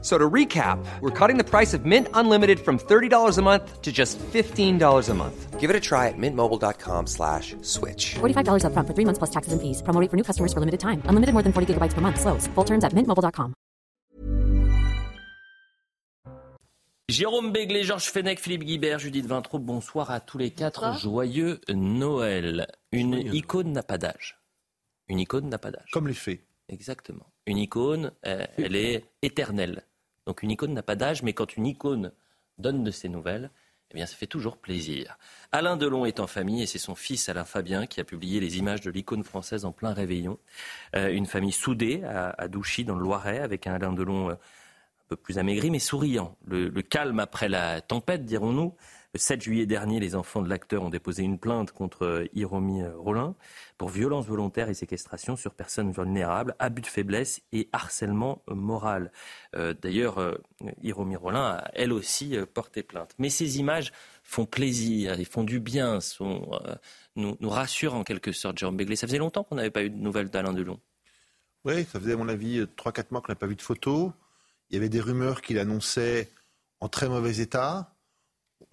So to recap, we're cutting the price of Mint Unlimited from $30 a month to just $15 a month. Give it a try at mintmobile.com slash switch. $45 upfront for three months plus taxes and fees. Promo rate for new customers for limited time. Unlimited more than 40 gigabytes per month. Slows. Full terms at mintmobile.com. Jérôme Béglé, Georges Fenech, Philippe Guibert, Judith Vintraud, bonsoir à tous les quatre. Joyeux Noël. Une icône n'a pas d'âge. Une icône n'a pas d'âge. Comme les faits. Exactement. Une icône, euh, elle est éternelle. Donc une icône n'a pas d'âge, mais quand une icône donne de ses nouvelles, eh bien ça fait toujours plaisir. Alain Delon est en famille et c'est son fils Alain Fabien qui a publié les images de l'icône française en plein réveillon. Euh, une famille soudée à, Douchy dans le Loiret avec un Alain Delon euh, un peu plus amaigri mais souriant. Le calme après la tempête, dirons-nous. Le 7 juillet dernier, les enfants de l'acteur ont déposé une plainte contre Hiromi Rollin pour violence volontaire et séquestration sur personnes vulnérables, abus de faiblesse et harcèlement moral. Euh, D'ailleurs, euh, Hiromi Rollin a elle aussi euh, porté plainte. Mais ces images font plaisir, et font du bien, euh, nous, rassurent en quelque sorte, Jérôme Béglé. Ça faisait longtemps qu'on n'avait pas eu de nouvelles d'Alain Delon. Oui, ça faisait à mon avis 3-4 mois qu'on n'a pas vu de photos. Il y avait des rumeurs qu'il annonçait en très mauvais état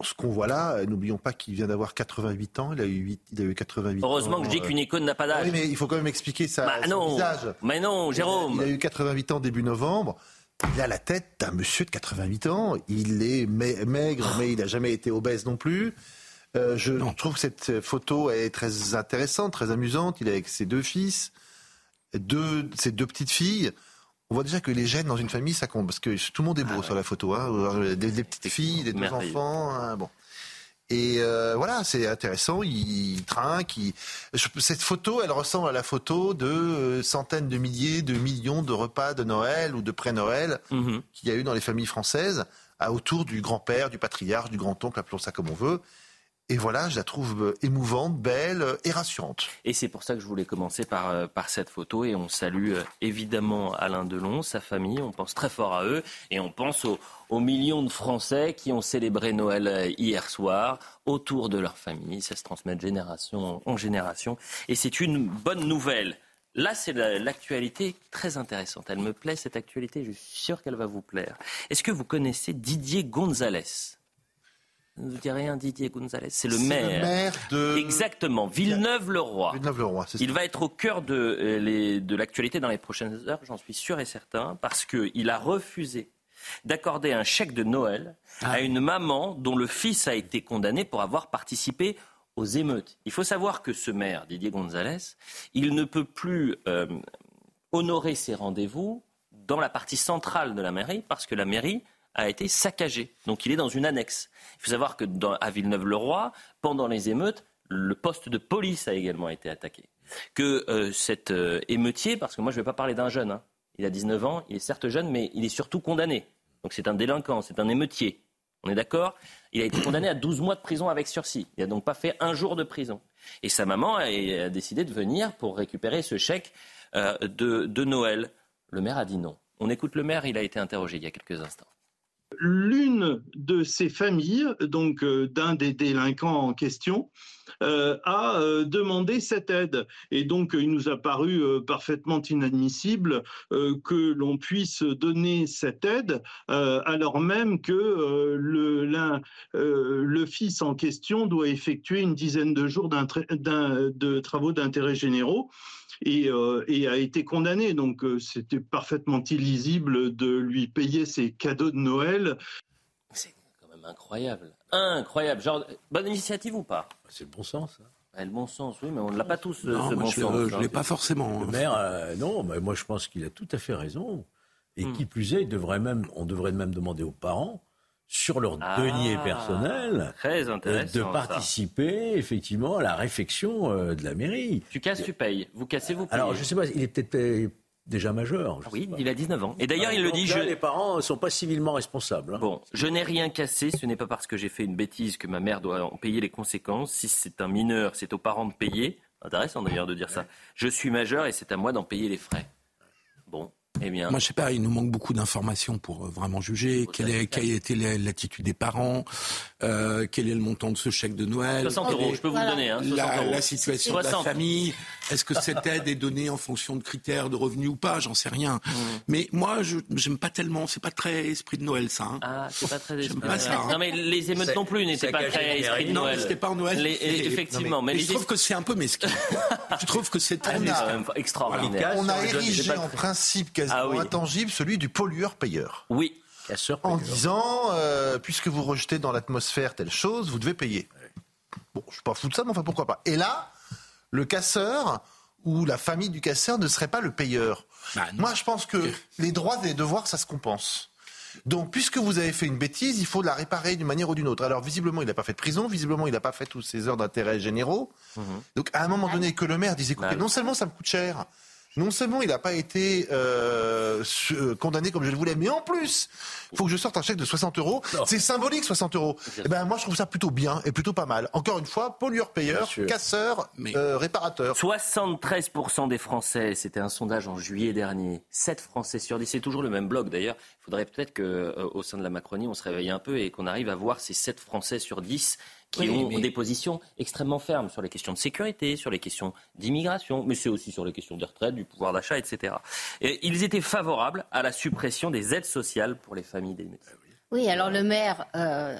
ce qu'on voit là, n'oublions pas qu'il vient d'avoir 88 ans. Il a eu, 8, il a eu 88 Heureusement ans. que je dis qu'une icône n'a pas d'âge. Oui, mais il faut quand même expliquer sa, bah, non. visage. Mais non, Jérôme. Il a, il a eu 88 ans début novembre. Il a la tête d'un monsieur de 88 ans. Il est maigre, mais il n'a jamais été obèse non plus. Euh, je non. trouve que cette photo est très intéressante, très amusante. Il est avec ses deux fils, deux, ses deux petites filles. On voit déjà que les gènes dans une famille, ça compte, parce que tout le monde est beau ah, sur la photo. Hein. Des, des, petites filles, des deux enfants. Hein, bon. Et euh, voilà, c'est intéressant. Il, trinque. Il... Cette photo, elle ressemble à la photo de euh, centaines de milliers, de millions de repas de Noël ou de pré-Noël mm -hmm. qu'il y a eu dans les familles françaises, à, autour du grand-père, du patriarche, du grand-oncle, appelons ça comme on veut. Et voilà, je la trouve émouvante, belle et rassurante. Et c'est pour ça que je voulais commencer par, euh, par cette photo. Et on salue euh, évidemment Alain Delon, sa famille. On pense très fort à eux. Et on pense aux, aux millions de Français qui ont célébré Noël hier soir autour de leur famille. Ça se transmet de génération en génération. Et c'est une bonne nouvelle. Là, c'est l'actualité très intéressante. Elle me plaît, cette actualité. Je suis sûr qu'elle va vous plaire. Est-ce que vous connaissez Didier Gonzalez? Ne vous dit rien, Didier Gonzalez. C'est le maire. Le maire de. Exactement. Villeneuve-le-Roi. Villeneuve-le-Roi, Il va être au cœur de, euh, les, de l'actualité dans les prochaines heures, j'en suis sûr et certain, parce qu'il a refusé d'accorder un chèque de Noël ah. à une maman dont le fils a été condamné pour avoir participé aux émeutes. Il faut savoir que ce maire, Didier Gonzalez, il ne peut plus euh, honorer ses rendez-vous dans la partie centrale de la mairie parce que la mairie a été saccagé. Donc il est dans une annexe. Il faut savoir que à Villeneuve-le-Roi, pendant les émeutes, le poste de police a également été attaqué. Que euh, cet euh, émeutier, parce que moi je ne vais pas parler d'un jeune, hein, il a 19 ans, il est certes jeune, mais il est surtout condamné. Donc c'est un délinquant, c'est un émeutier. On est d'accord? Il a été condamné à 12 mois de prison avec sursis. Il n'a donc pas fait un jour de prison. Et sa maman a, décidé de venir pour récupérer ce chèque euh, de Noël. Le maire a dit non. On écoute le maire, il a été interrogé il y a quelques instants l'une de ces familles, donc euh, d'un des délinquants en question, euh, a euh, demandé cette aide. Et donc, il nous a paru parfaitement inadmissible que l'on puisse donner cette aide alors même que le, le, fils en question doit effectuer une dizaine de jours de travaux d'intérêt généraux. Et, euh, et, a été condamné. Donc euh, c'était parfaitement illisible de lui payer ses cadeaux de Noël. C'est quand même incroyable. Incroyable. Genre, bonne initiative ou pas? C'est le bon sens. Hein. le bon sens, oui, mais on ne l'a pas tous, non, ce bon je sens. Je ne l'ai pas forcément. Le maire, euh, non, mais moi je pense qu'il a tout à fait raison. Et hmm. qui plus est, il devrait même, on devrait même demander aux parents sur leur ah, denier personnel de participer ça. effectivement à la réflexion euh, de la mairie. Tu casses, tu payes. Vous cassez, vous payez. Alors je sais pas, il est peut-être déjà majeur. Oui, il a 19 ans. Et d'ailleurs, il le dit. Là, je... Les parents ne sont pas civilement responsables. Hein. Bon, je n'ai rien cassé. Ce n'est pas parce que j'ai fait une bêtise que ma mère doit en payer les conséquences. Si c'est un mineur, c'est aux parents de payer. Intéressant d'ailleurs de dire ça. Je suis majeur et c'est à moi d'en payer les frais. Eh bien. Moi, je sais pas, il nous manque beaucoup d'informations pour euh, vraiment juger. Quelle, est, quelle a été l'attitude des parents euh, Quel est le montant de ce chèque de Noël 60 euros, je peux vous le donner. Hein, la, situation de la famille. Est-ce que cette aide est donnée en fonction de critères de revenus ou pas? J'en sais rien. Mmh. Mais moi, je n'aime pas tellement. C'est pas très esprit de Noël, ça. Hein. Ah, c'est pas très esprit de Noël. Hein. Non, mais les émeutes non plus n'étaient pas très esprit de Noël. Non, c'était pas en Noël. effectivement. mais, je trouve que c'est un peu mesquin. je trouve que c'est très extraordinaire. On a érigé en principe quasiment ah intangible celui du pollueur-payeur. Oui. En disant, euh, puisque vous rejetez dans l'atmosphère telle chose, vous devez payer. Bon, je suis pas fou de ça, mais enfin pourquoi pas. Et là, le casseur ou la famille du casseur ne serait pas le payeur. Bah, Moi, je pense que les droits et les devoirs, ça se compense. Donc, puisque vous avez fait une bêtise, il faut la réparer d'une manière ou d'une autre. Alors, visiblement, il n'a pas fait de prison, visiblement, il n'a pas fait toutes ses heures d'intérêt généraux. Mhm. Donc, à un moment donné, que le maire dise, écoutez, bah non seulement ça me coûte cher, non seulement il n'a pas été euh, euh, condamné comme je le voulais, mais en plus, il faut que je sorte un chèque de 60 euros. C'est symbolique, 60 euros. Eh ben, moi, je trouve ça plutôt bien et plutôt pas mal. Encore une fois, pollueur-payeur, casseur, euh, réparateur. 73% des Français, c'était un sondage en juillet dernier, 7 Français sur 10, c'est toujours le même blog d'ailleurs. Il faudrait peut-être qu'au sein de la Macronie, on se réveille un peu et qu'on arrive à voir ces 7 Français sur 10 qui ont des positions extrêmement fermes sur les questions de sécurité, sur les questions d'immigration, mais c'est aussi sur les questions des retraites, du pouvoir d'achat, etc. Et ils étaient favorables à la suppression des aides sociales pour les familles des médecins. Oui, alors le maire. Euh,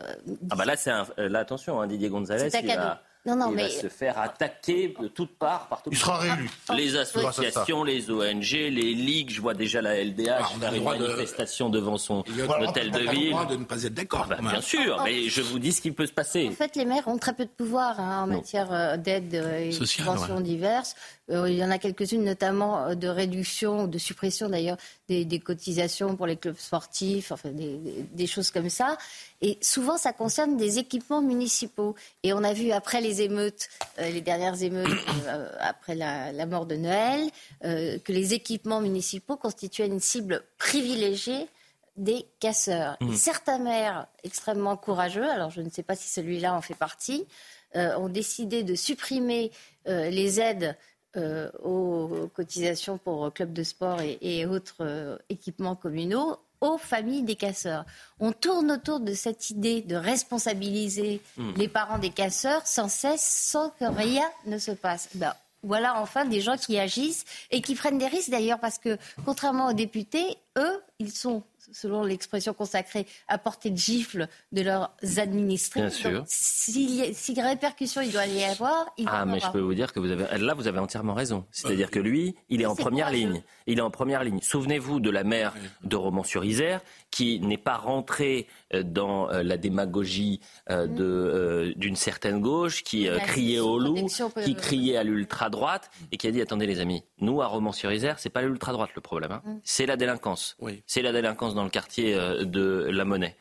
ah bah là, c'est un... là attention, hein, Didier Gonzalez. C'est un non, non, il mais... va se faire attaquer de toutes parts par Il sera réélu. Les associations, les ONG, les ligues, je vois déjà la LDH ah, faire une manifestation devant son hôtel de ville. On a le droit de ne pas être d'accord. Ah, bah, bien sûr, mais je vous dis ce qui peut se passer. En fait, les maires ont très peu de pouvoir hein, en matière euh, d'aide et de subventions diverses. Euh, il y en a quelques-unes, notamment euh, de réduction, de suppression d'ailleurs des, cotisations pour les clubs sportifs, enfin des, choses comme ça. Et souvent, ça concerne des équipements municipaux. Et on a vu après les émeutes, euh, les dernières émeutes après la, mort de Noël, que les équipements municipaux constituaient une cible privilégiée des casseurs. Mmh. certains maires extrêmement courageux, alors je ne sais pas si celui-là en fait partie, ont décidé de supprimer les aides euh, aux cotisations pour clubs de sport et, autres euh, équipements communaux aux familles des casseurs. On tourne autour de cette idée de responsabiliser hmm. les parents des casseurs sans cesse, sans que rien ne se passe. Ben, voilà enfin des gens qui agissent et qui prennent des risques d'ailleurs parce que contrairement aux députés, eux, ils sont selon l'expression consacrée, à portée de gifle de leurs administrés. Bien sûr. Si, si répercussion il doit y avoir, il Ah, mais je peux vous dire que vous avez, là, vous avez entièrement raison. C'est-à-dire que lui, il est en première ligne. Il est en première ligne. Souvenez-vous de la mère de Romans-sur-Isère qui n'est pas rentrée euh, dans euh, la démagogie euh, mm. d'une certaine gauche, qui criait au loup, qui criait à l'ultra-droite et qui a dit attendez les amis, nous à Romans-sur-Isère, c'est pas l'ultra-droite le problème, hein. mm. c'est la délinquance. C'est la délinquance dans le quartier de la Monnaie.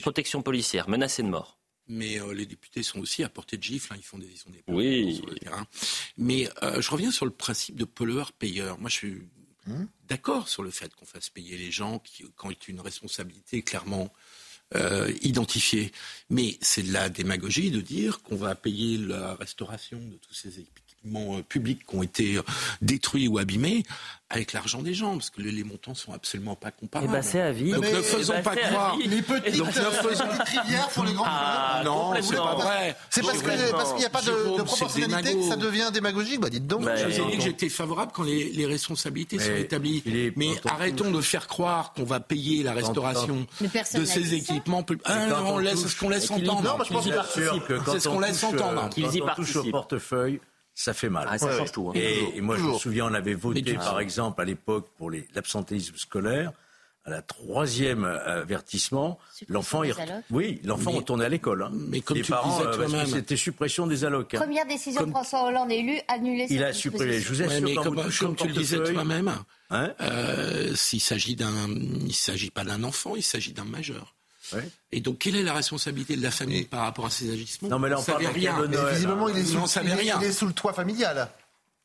Protection policière, menacée de mort. Mais les députés sont aussi à portée de gifle, hein. ils font des, ils des oui. Mais je reviens sur le principe de pollueur-payeur. Moi, je suis Mmh. d'accord sur le fait qu'on fasse payer les gens qui, quand est une responsabilité clairement euh, identifiée. Mais c'est de la démagogie de dire qu'on va payer la restauration de tous ces équipements euh, publics qui ont été euh, détruits ou abîmés avec l'argent des gens, parce que les, montants sont absolument pas comparables. Et bah c'est à vie. Donc ne faisons eh ben, pas croire. Les petites, donc, ne faisons... rivières pour les grands ah, Non, c'est pas vrai. C'est parce qu'il n'y a pas de, de proportionnalité que ça devient démagogique. Bah dites donc. je vous ai dit que j'étais favorable quand les, les responsabilités sont établies. Mais arrêtons de faire croire qu'on va payer la restauration de ces équipements. Ah, on laisse ce qu'on laisse entendre. Non, je pense que c'est ce qu'on laisse entendre. Qu'ils y participent. au portefeuille ça fait mal. Ah, ça change tout. Hein. Et, moi, je me souviens, on avait voté, par exemple, à l'époque, pour l'absentéisme scolaire. À la troisième avertissement, l'enfant, oui, l'enfant retournait à l'école. Hein. Mais comme les tu parents, disais toi-même, c'était suppression des allocs. Hein. Première décision de François Hollande élu, annuler. Il a supprimé. Je vous assure, mais comme, comme tu le disais toi-même, hein euh, s'il s'agit d'un, il s'agit pas d'un enfant, il s'agit d'un majeur. Et donc, quelle est la responsabilité de la famille par rapport à ces agissements Non, mais là, on, parle rien. visiblement, il est, sous, il, est, sous le toit familial.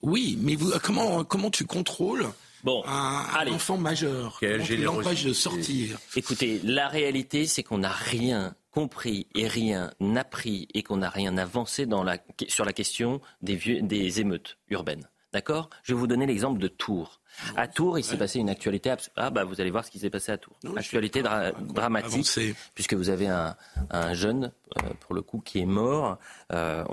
Oui, mais comment, comment tu contrôles bon, un, enfant majeur qui l'empêche de sortir Écoutez, la réalité, c'est qu'on n'a rien compris et rien appris et qu'on n'a rien avancé dans la, sur la question des, vieux, des émeutes urbaines. D'accord? Je vais vous donner l'exemple de Tours. À Tours, il s'est passé une actualité. Ah, bah, vous allez voir ce qui s'est passé à Tours. actualité dramatique, puisque vous avez un, jeune, euh, pour le coup, qui est mort. Euh,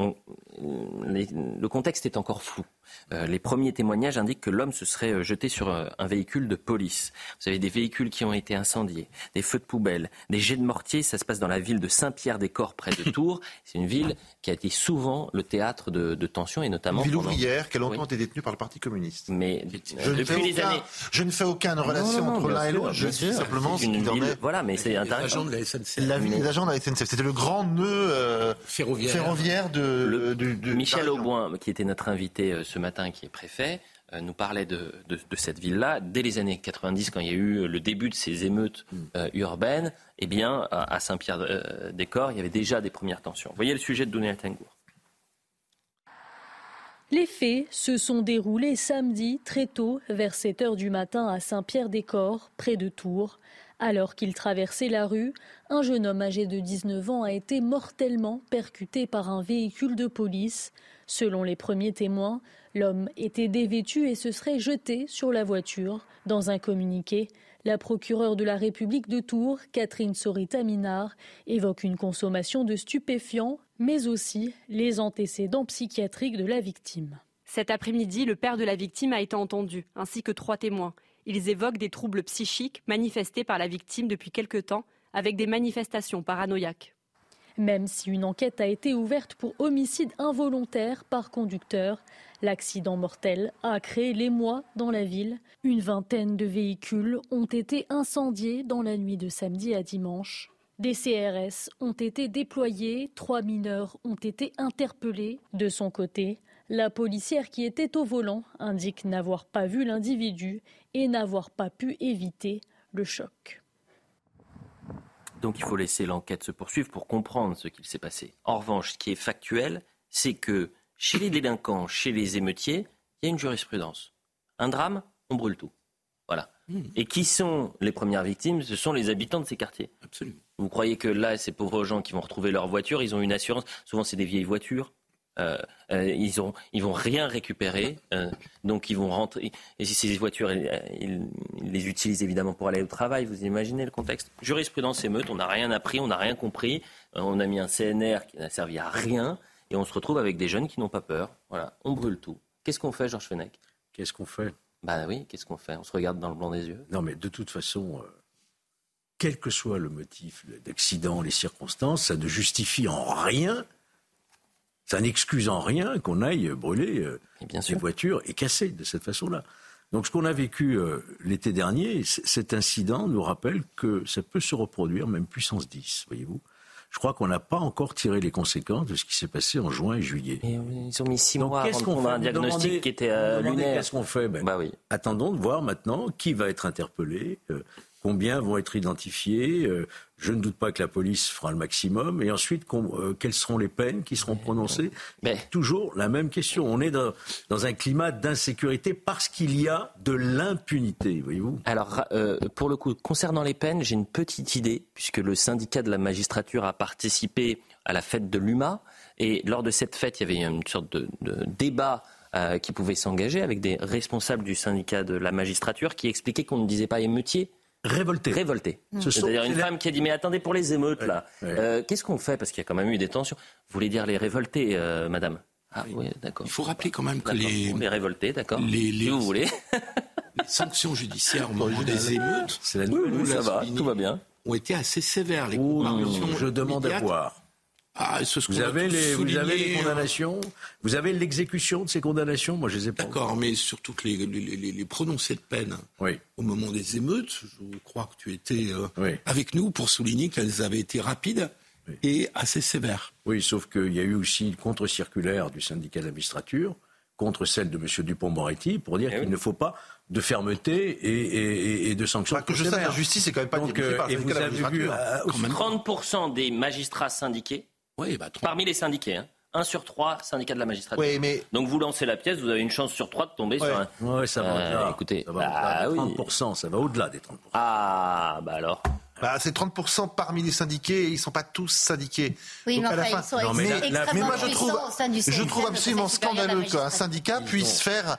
le contexte est encore flou. Euh, les premiers témoignages indiquent que l'homme se serait euh, jeté sur euh, un véhicule de police. Vous avez des véhicules qui ont été incendiés, des feux de poubelle, des jets de mortier. Ça se passe dans la ville de Saint-Pierre-des-Corps, près de Tours. C'est une ville qui a été souvent le théâtre de, tensions et notamment. Une ville ouvrière qui a longtemps été détenue par le Parti communiste. Mais je depuis les années. Je ne fais aucune relation entre l'un et l'autre. Je dis simplement ce qu'il en est. Voilà, mais c'est intéressant. de la SNCF. La ville des agents de la SNCF. C'était le grand nœud ferroviaire. de. Michel Auboin, qui était notre invité ce matin, qui est préfet, euh, nous parlait de, cette ville-là. Dès les années 90, quand il y a eu le début de ces émeutes mm. euh, urbaines, eh bien, à, Saint-Pierre-des-Corps, il y avait déjà des premières tensions. Vous voyez le sujet de Dounia Tengour. Les faits se sont déroulés samedi très tôt, vers 7 heures du matin, à Saint-Pierre-des-Corps, près de Tours. Alors qu'il traversait la rue, un jeune homme âgé de 19 ans a été mortellement percuté par un véhicule de police. Selon les premiers témoins, l'homme était dévêtu et se serait jeté sur la voiture. Dans un communiqué, la procureure de la République de Tours, Catherine Sorita-Minard, évoque une consommation de stupéfiants, mais aussi les antécédents psychiatriques de la victime. Cet après-midi, le père de la victime a été entendu, ainsi que trois témoins. Ils évoquent des troubles psychiques manifestés par la victime depuis quelque temps, avec des manifestations paranoïaques. Même si une enquête a été ouverte pour homicide involontaire par conducteur, l'accident mortel a créé l'émoi dans la ville. Une vingtaine de véhicules ont été incendiés dans la nuit de samedi à dimanche. Des CRS ont été déployés, trois mineurs ont été interpellés. De son côté, la policière qui était au volant indique n'avoir pas vu l'individu et n'avoir pas pu éviter le choc. Donc il faut laisser l'enquête se poursuivre pour comprendre ce qu'il s'est passé. En revanche, ce qui est factuel, c'est que chez les délinquants, chez les émeutiers, il y a une jurisprudence. Un drame, on brûle tout. Voilà. Hmm. Et qui sont les premières victimes? Ce sont les habitants de ces quartiers. Absolument. Vous croyez que là, ces pauvres gens qui vont retrouver leur voiture, ils ont une assurance? Souvent, c'est des vieilles voitures. Euh, euh, ils ont, ils vont rien récupérer, euh, donc ils vont rentrer. Et si ces voitures, ils, les utilisent évidemment pour aller au travail. Vous imaginez le contexte Jurisprudence émeute, on n'a rien appris, on n'a rien compris. on a mis un CNR qui n'a servi à rien, et on se retrouve avec des jeunes qui n'ont pas peur. Voilà, on brûle tout. Qu'est-ce qu'on fait, Georges Fenech? Qu'est-ce qu'on fait? Bah oui, qu'est-ce qu'on fait? On se regarde dans le blanc des yeux. Non, mais de toute façon. Quel que soit le motif d'accident, les circonstances, ça ne justifie en rien ça n'excuse en rien qu'on aille brûler euh, ces voitures et casser de cette façon-là. Donc ce qu'on a vécu euh, l'été dernier, cet incident nous rappelle que ça peut se reproduire, même puissance 10, voyez-vous. Je crois qu'on n'a pas encore tiré les conséquences de ce qui s'est passé en juin et juillet. ils ont mis six mois avant qu'on un diagnostic qui était euh, lunaire. Qu'est-ce qu'on fait ben, bah oui. Attendons de voir maintenant qui va être interpellé, combien vont être identifiés. Euh, je ne doute pas que la police fera le maximum. Et ensuite, euh, quelles seront les peines qui seront prononcées Mais... Toujours la même question. On est dans, un climat d'insécurité parce qu'il y a de l'impunité, voyez-vous. Alors, euh, pour le coup, concernant les peines, j'ai une petite idée, puisque le syndicat de la magistrature a participé à la fête de l'UMA. Et lors de cette fête, il y avait une sorte de, débat qui pouvait s'engager avec des responsables du syndicat de la magistrature qui expliquaient qu'on ne disait pas émeutier, Révolté. Révolté. C'est-à-dire une femme qui a dit Mais attendez, pour les émeutes, là, euh, qu'est-ce qu'on fait? Parce qu'il y a quand même eu des tensions. Vous voulez dire les révoltés, euh, madame? Ah oui, d'accord. Il faut rappeler quand même que les. Les révoltés, d'accord. Les, Si vous voulez. les sanctions judiciaires au moment des émeutes. C'est la nouvelle. ça va, tout va bien. Ont été assez sévères. Les je demande à voir. Ah, vous, avez les, vous avez les condamnations Vous avez l'exécution de ces condamnations Moi, je les ai pas. D'accord, mais surtout que les, les, les, prononcés de peine au moment des émeutes, je crois que tu étais euh, avec nous pour souligner qu'elles avaient été rapides et assez sévères. Oui, sauf qu'il y a eu aussi une contre-circulaire du syndicat de la contre celle de M. Dupont-Moretti pour dire eh qu'il ne faut pas de fermeté et, et, de sanctions. que je la justice est quand même pas Donc, euh, et vous avez vu, 30% euh, des magistrats syndiqués bah, Parmi les syndiqués, hein. Un sur trois syndicats de la magistrature. Donc vous lancez la pièce, vous avez une chance sur trois de tomber sur un. Oui, ça va. Euh, écoutez, ça va au-delà. 30%, bah ça va au-delà des 30%. Ah, bah alors. Bah, c'est 30% parmi les syndiqués et ils ne sont pas tous syndiqués. Oui, mais, enfin, ils sont mais, mais, moi je trouve, je trouve absolument scandaleux qu'un syndicat puisse faire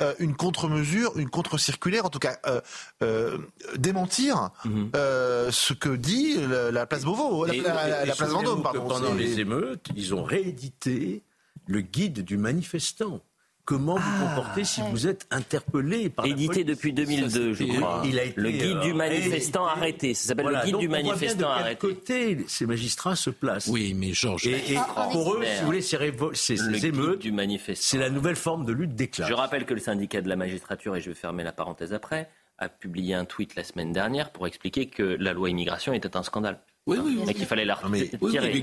euh, une contre-mesure, une contre-circulaire, en tout cas euh, euh, démentir mhm. ce que dit la, place Beauvau, la, place Vendôme. Pardon, pendant les émeutes, ils ont réédité le guide du manifestant comment vous ah, comportez si vous êtes interpellé par Édité depuis 2002, je crois. Il a été, le guide du euh, manifestant arrêté. Ça s'appelle le guide du manifestant on voit bien de côté ces magistrats se placent. Oui, mais Georges. Et, pour eux, si vous voulez, ces, ces émeutes, du c'est la nouvelle forme de lutte des classes. Je rappelle que le syndicat de la magistrature, et je vais fermer la parenthèse après, a publié un tweet la semaine dernière pour expliquer que la loi immigration était un scandale. Oui, oui, Et qu'il fallait la retirer.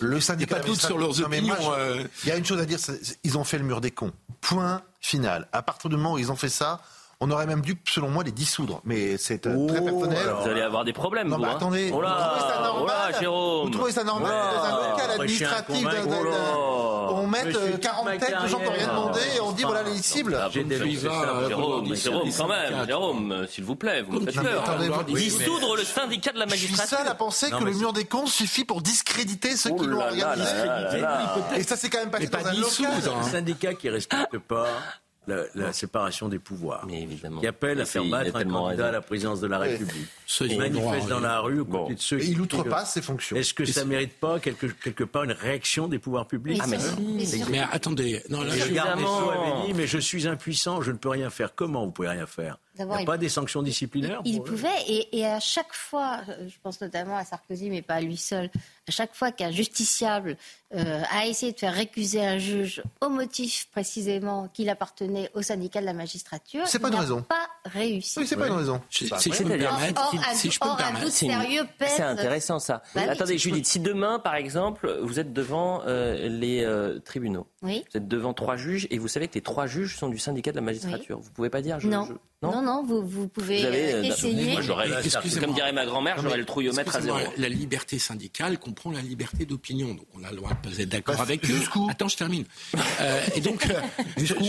le syndicat pas sur leurs opinions. Euh. Il y a une chose à dire, ils ont fait le mur des cons. Point final. À partir du moment où ils ont fait ça, on aurait même dû, selon moi, les dissoudre. Mais c'est euh, très oh, personnel. vous allez avoir des problèmes, non, vous. Hein. attendez, oh là, vous trouvez ça normal oh Jérôme. Vous trouvez ça normal dans un local administratif On met 40 têtes de gens qui n'ont rien demandé et on dit voilà les cibles. Jérôme, Jérôme, quand même. Jérôme, s'il vous plaît, vous me faites peur. Dissoudre le syndicat de la magistrature. Je suis seul à penser que le mur des cons suffit pour discréditer ceux qui l'ont organisé. Et ça, c'est quand même passé dans un local. Un syndicat qui respecte pas la, séparation des pouvoirs, Mais évidemment. qui appelle à faire battre un candidat à la présidence de la République. Ceux qui manifestent dans la rue, bon. de ceux et il outrepasse ses fonctions. Est-ce que ça ne mérite pas quelque, quelque part une réaction des pouvoirs publics? Ah, mais, mais, attendez, non, là, je... avait dit, mais je suis impuissant, je ne peux rien faire. Comment vous pouvez rien faire? Il n'y a pas des sanctions disciplinaires Il, pouvait, et, et, à chaque fois, je pense notamment à Sarkozy, mais pas à lui seul, à chaque fois qu'un justiciable euh, a essayé de faire récuser un juge au motif précisément qu'il appartenait au syndicat de la magistrature, c'est pas une raison. Pas réussi. Oui, c'est pas une raison. Si, je peux me permettre, si, je peux me permettre, c'est intéressant ça. Bah Attendez, Judith, si demain, par exemple, vous êtes devant euh, les euh, tribunaux, oui. vous êtes devant trois juges et vous savez que les trois juges sont du syndicat de la magistrature, vous pouvez pas dire je, non. non. non, vous, vous pouvez vous avez, essayer. Moi, comme dirait ma grand-mère, j'aurais le trouillomètre à zéro. La liberté syndicale comprend la liberté d'opinion, donc on a le droit de être d'accord avec eux. Jusqu'où Attends, je termine. Euh, et donc, jusqu'où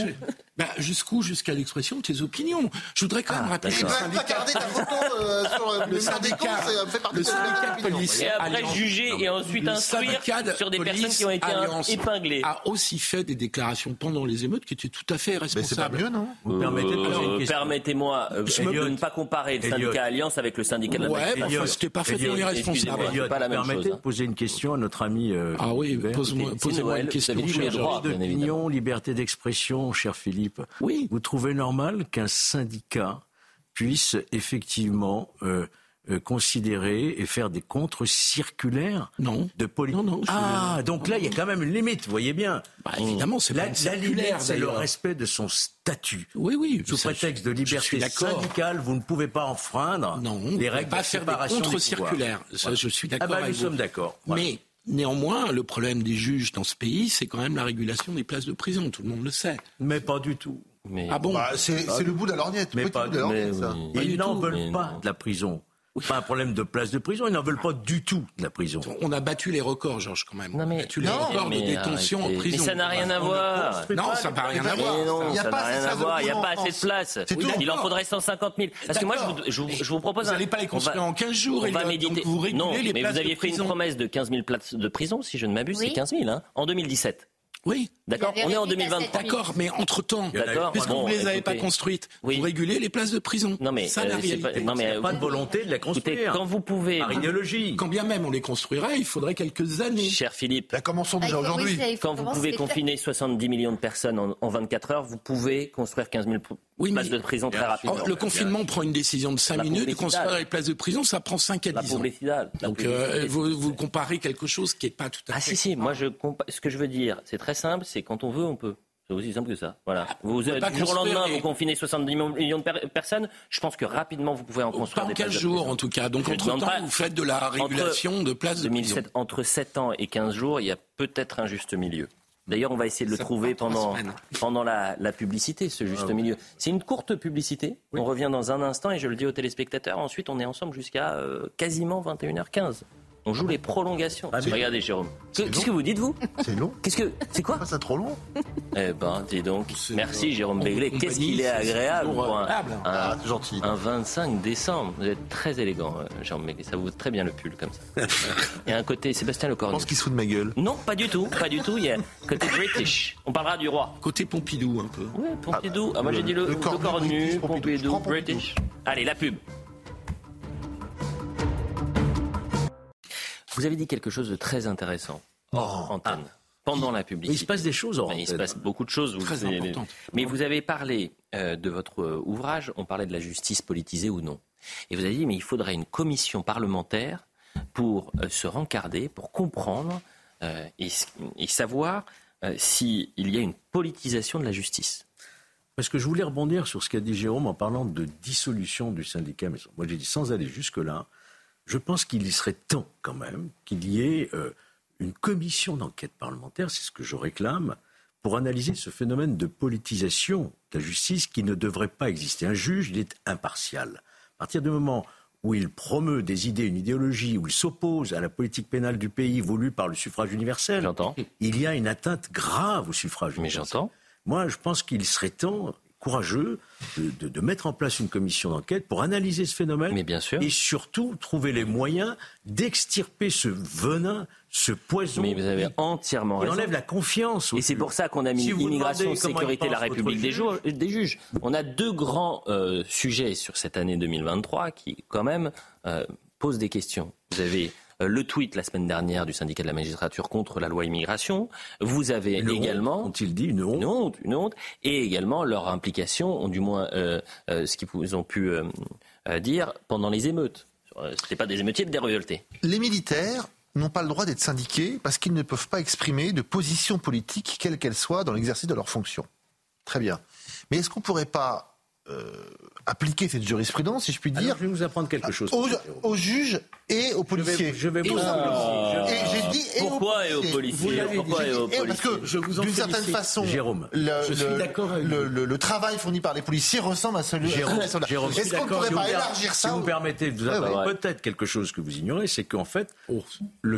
bah, jusqu'où Jusqu'à l'expression de tes opinions. Je voudrais quand même ah, rappeler que le syndicat... ta photo euh, sur le syndicat, fait partie le syndicat police Et après juger et ensuite instruire sur des personnes qui ont été épinglées. a aussi fait des déclarations pendant les émeutes qui étaient tout à fait responsables. Mais c'est pas mieux, non? Euh, Permettez-moi euh, de ne pas comparer le syndicat Alliance avec le syndicat de la Ouais, bah, c'était parfaitement irresponsable. Permettez de poser une question à notre ami. Ah oui, posez-moi une question. Liberté d'opinion, liberté d'expression, cher Philippe. Oui. Vous trouvez normal qu'un syndicat puisse effectivement euh, euh, considérer et faire des contre-circulaires non. de politique. Non, non, ah, donc là, il y a quand même une limite, vous voyez bien. Bah, évidemment, c'est la, la limite, c'est le respect de son statut. Oui, oui. Sous prétexte de liberté syndicale, vous ne pouvez pas enfreindre non, les règles pas de faire des contre-circulaires. Je suis d'accord ah bah, avec nous sommes d'accord. Mais Néanmoins, le problème des juges dans ce pays, c'est quand même la régulation des places de prison. Tout le monde le sait. Mais pas du tout. Ah bon bah, C'est le bout de la lorgnette. Mais pas, de Ils n'en veulent pas de la prison. Pas un problème de place de prison, ils n'en veulent pas du tout de la prison. On a battu les records, Georges, quand même. Non, mais, on a battu les records de détention en prison. Mais ça n'a rien à voir. Non, ça n'a rien à voir. Non, ça n'a rien à voir. Il n'y a pas assez de place. Il en faudrait 150 000. Parce que moi, je vous, propose... Vous n'allez pas les construire en 15 jours. On va méditer. Non, mais vous aviez fait une promesse de 15 000 places de prison, si je ne m'abuse, c'est 15 000, en 2017. Oui. D'accord, on est en 2023. D'accord, mais entre-temps, puisque vous ne les avez pas construites, vous régulez les places de prison. Non mais, ça, la réalité. Pas, non, mais pas de volonté de les construire. quand vous pouvez... Par idéologie. Quand bien même on les construirait, il faudrait quelques années. Cher Philippe. Bah, commençons déjà ah, aujourd'hui. quand vous pouvez confiner 70 millions de personnes en, 24 heures, vous pouvez construire 15 000 places de prison très rapidement. le confinement prend une décision de 5 minutes, construire les places de prison, ça prend 5 à 10 ans. Donc euh, vous, comparez quelque chose qui n'est pas tout à fait... Ah si, si, moi je ce que je veux dire, c'est très simple, c'est quand on veut, on peut. C'est aussi simple que ça. Voilà. Ah, vous, du jour au lendemain, vous confinez 70 millions de personnes. Je pense que rapidement, vous pouvez en construire pas en 15 jours, en tout cas. Donc, entre temps, vous faites de la régulation de places de 2007, prison. Entre 7 ans et 15 jours, il y a peut-être un juste milieu. D'ailleurs, on va essayer de le trouver pendant, pendant la, publicité, ce juste ah milieu. C'est une courte publicité. On revient dans un instant et je le dis aux téléspectateurs. Ensuite, on est ensemble jusqu'à euh, quasiment 21h15. On joue les prolongations. Ah, regardez, Jérôme. Qu'est-ce que vous dites, vous C'est long. Qu'est-ce que. C'est quoi C'est trop long. Eh ben, dis donc. Merci, Jérôme Béglé. Qu'est-ce qu'il est agréable pour un, ah, gentil. un 25 décembre. Vous êtes très élégant, euh, Jérôme Béglé. Ça vous très bien le pull, comme ça. Il y a un côté Sébastien Lecornu. Je pense qu'il se fout de ma gueule. Non, pas du tout. Pas du tout. Il y a côté British. On parlera du roi. Côté Pompidou, un peu. Oui, Pompidou. Ah, moi, j'ai dit le, le, Cornu, Pompidou, British. Allez, la pub. Vous avez dit quelque chose de très intéressant hors antenne. Ah. Pendant la publicité. il se passe des choses hors Il se passe beaucoup de choses. Très importantes. Mais vous avez parlé euh, de votre euh, ouvrage, on parlait de la justice politisée ou non. Et vous avez dit, mais il faudrait une commission parlementaire pour euh, se rencarder, pour comprendre et, et, savoir s'il y a une politisation de la justice. Parce que je voulais rebondir sur ce qu'a dit Jérôme en parlant de dissolution du syndicat. Mais moi, j'ai dit sans aller jusque-là, je pense qu'il serait temps quand même qu'il y ait euh, une commission d'enquête parlementaire, c'est ce que je réclame, pour analyser ce phénomène de politisation de la justice qui ne devrait pas exister. Un juge, il est impartial. À partir du moment où il promeut des idées, une idéologie, où il s'oppose à la politique pénale du pays voulue par le suffrage universel, il y a une atteinte grave au suffrage universel. Mais j'entends. Moi, je pense qu'il serait temps courageux de, mettre en place une commission d'enquête pour analyser ce phénomène Mais bien sûr. et surtout trouver les moyens d'extirper ce venin, ce poison. Mais vous avez entièrement raison. enlève la confiance. Et c'est pour ça qu'on a mis immigration, sécurité, la République des, des, juges. On a deux grands euh, sujets sur cette année 2023 qui, quand même, euh, posent des questions. Vous avez le tweet la semaine dernière du syndicat de la magistrature contre la loi immigration. Vous avez également, ont-ils dit une honte, une honte, et également leur implication, du moins euh, euh, ce qu'ils ont pu dire pendant les émeutes. Ce n'était pas des émeutiers, mais des révoltés. Les militaires n'ont pas le droit d'être syndiqués parce qu'ils ne peuvent pas exprimer de position politique, quelle qu'elle soit, dans l'exercice de leurs fonctions. Très bien. Mais est-ce qu'on ne pourrait pas appliquer cette jurisprudence, si je puis dire. je vais vous apprendre quelque chose. Aux, juges et aux policiers. Je vais, vous et, et j'ai dit et pourquoi et aux policiers Pourquoi et aux policiers Parce que d'une certaine façon, Jérôme, le, je suis d'accord le, le, le, travail fourni par les policiers ressemble à celui. Jérôme, Jérôme Est-ce qu'on pourrait pas élargir ça Si vous permettez de vous apprendre peut-être quelque chose que vous ignorez, c'est qu'en fait, le,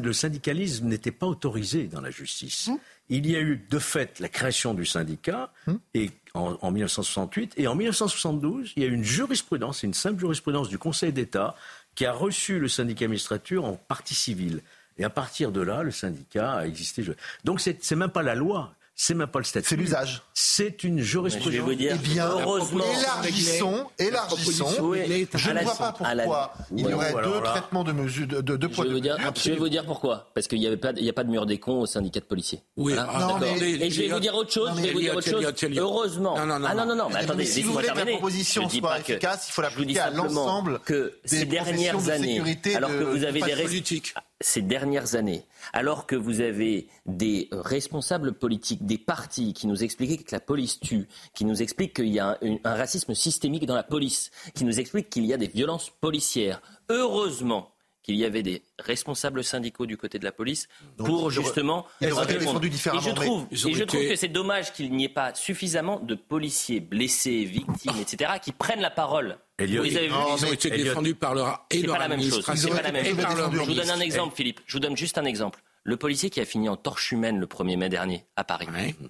le syndicalisme n'était pas autorisé dans la justice. Hum. Il y a eu de fait la création du syndicat hum. et en, 1968. Et en 1972, il y a une jurisprudence, une simple jurisprudence du Conseil d'État qui a reçu le syndicat administrature en partie civile. Et à partir de là, le syndicat a existé. Donc c'est même pas la loi, c'est même pas le statut. C'est l'usage. C'est une jurisprudence. Je vais vous dire, eh bien, heureusement, élargissons, élargissons. je ne vois pas pourquoi il y aurait deux traitements de mesures, de, de, poids. Je vais, vous dire, je vais vous dire pourquoi. Parce qu'il n'y a, pas, a pas de mur des cons au syndicat de policiers. Oui, ah, Et je vais vous dire autre chose. je vais vous dire autre chose. Heureusement. Non, non, non. Ah non, non, non. Mais attendez, si vous voulez que la proposition soit efficace, il faut l'appliquer à l'ensemble que ces dernières années, alors que vous avez des politiques ces dernières années, alors que vous avez des responsables politiques, des partis qui nous expliquaient que la police tue, qui nous expliquent qu'il y a un, un, racisme systémique dans la police, qui nous expliquent qu'il y a des violences policières, heureusement qu'il y avait des responsables syndicaux du côté de la police pour justement et je trouve, et je trouve que c'est dommage qu'il n'y ait pas suffisamment de policiers blessés, victimes, etc., qui prennent la parole. Vous les avez ils ont été défendus par leur et leur pas la même chose. C'est pas la même chose. Je vous donne un exemple, Philippe. Je vous donne juste un exemple. Le policier qui a fini en torche humaine le 1er mai dernier à Paris.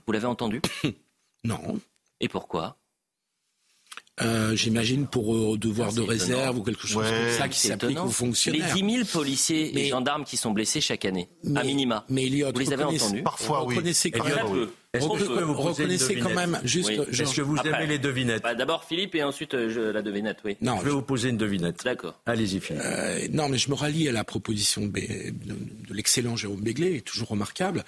Vous l'avez entendu? Non. Et pourquoi? Euh, j'imagine pour euh, devoir de réserve ou quelque chose comme ça qui s'applique aux fonctionnaires. Les 10 000 policiers et gendarmes qui sont blessés chaque année, à minima. Mais vous les avez entendus Parfois, oui. Reconnaissez quand même. Est-ce que vous reconnaissez quand même juste. Est-ce que vous aimez les devinettes bah, D'abord Philippe et ensuite euh, la devinette, oui. Non, je vais vous poser une devinette. D'accord. Allez-y Philippe. non, mais je me rallie à la proposition de, de, de l'excellent Jérôme Béglé, toujours remarquable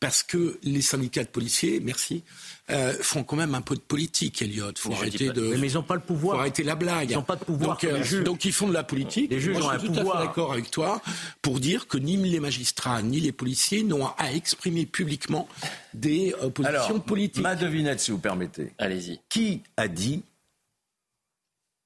parce que les syndicats de policiers, merci, euh, font quand même un peu de politique, Elliot. Faut arrêter de. Mais ils n'ont pas le pouvoir. Faut arrêter la blague. Ils n'ont pas de pouvoir. Donc, euh, donc, ils font de la politique. Les juges Moi, ont je suis tout à fait d'accord avec toi pour dire que ni les magistrats ni les policiers n'ont à exprimer publiquement des euh, positions Alors, politiques. Ma devinette, si vous permettez. Allez-y. Qui a dit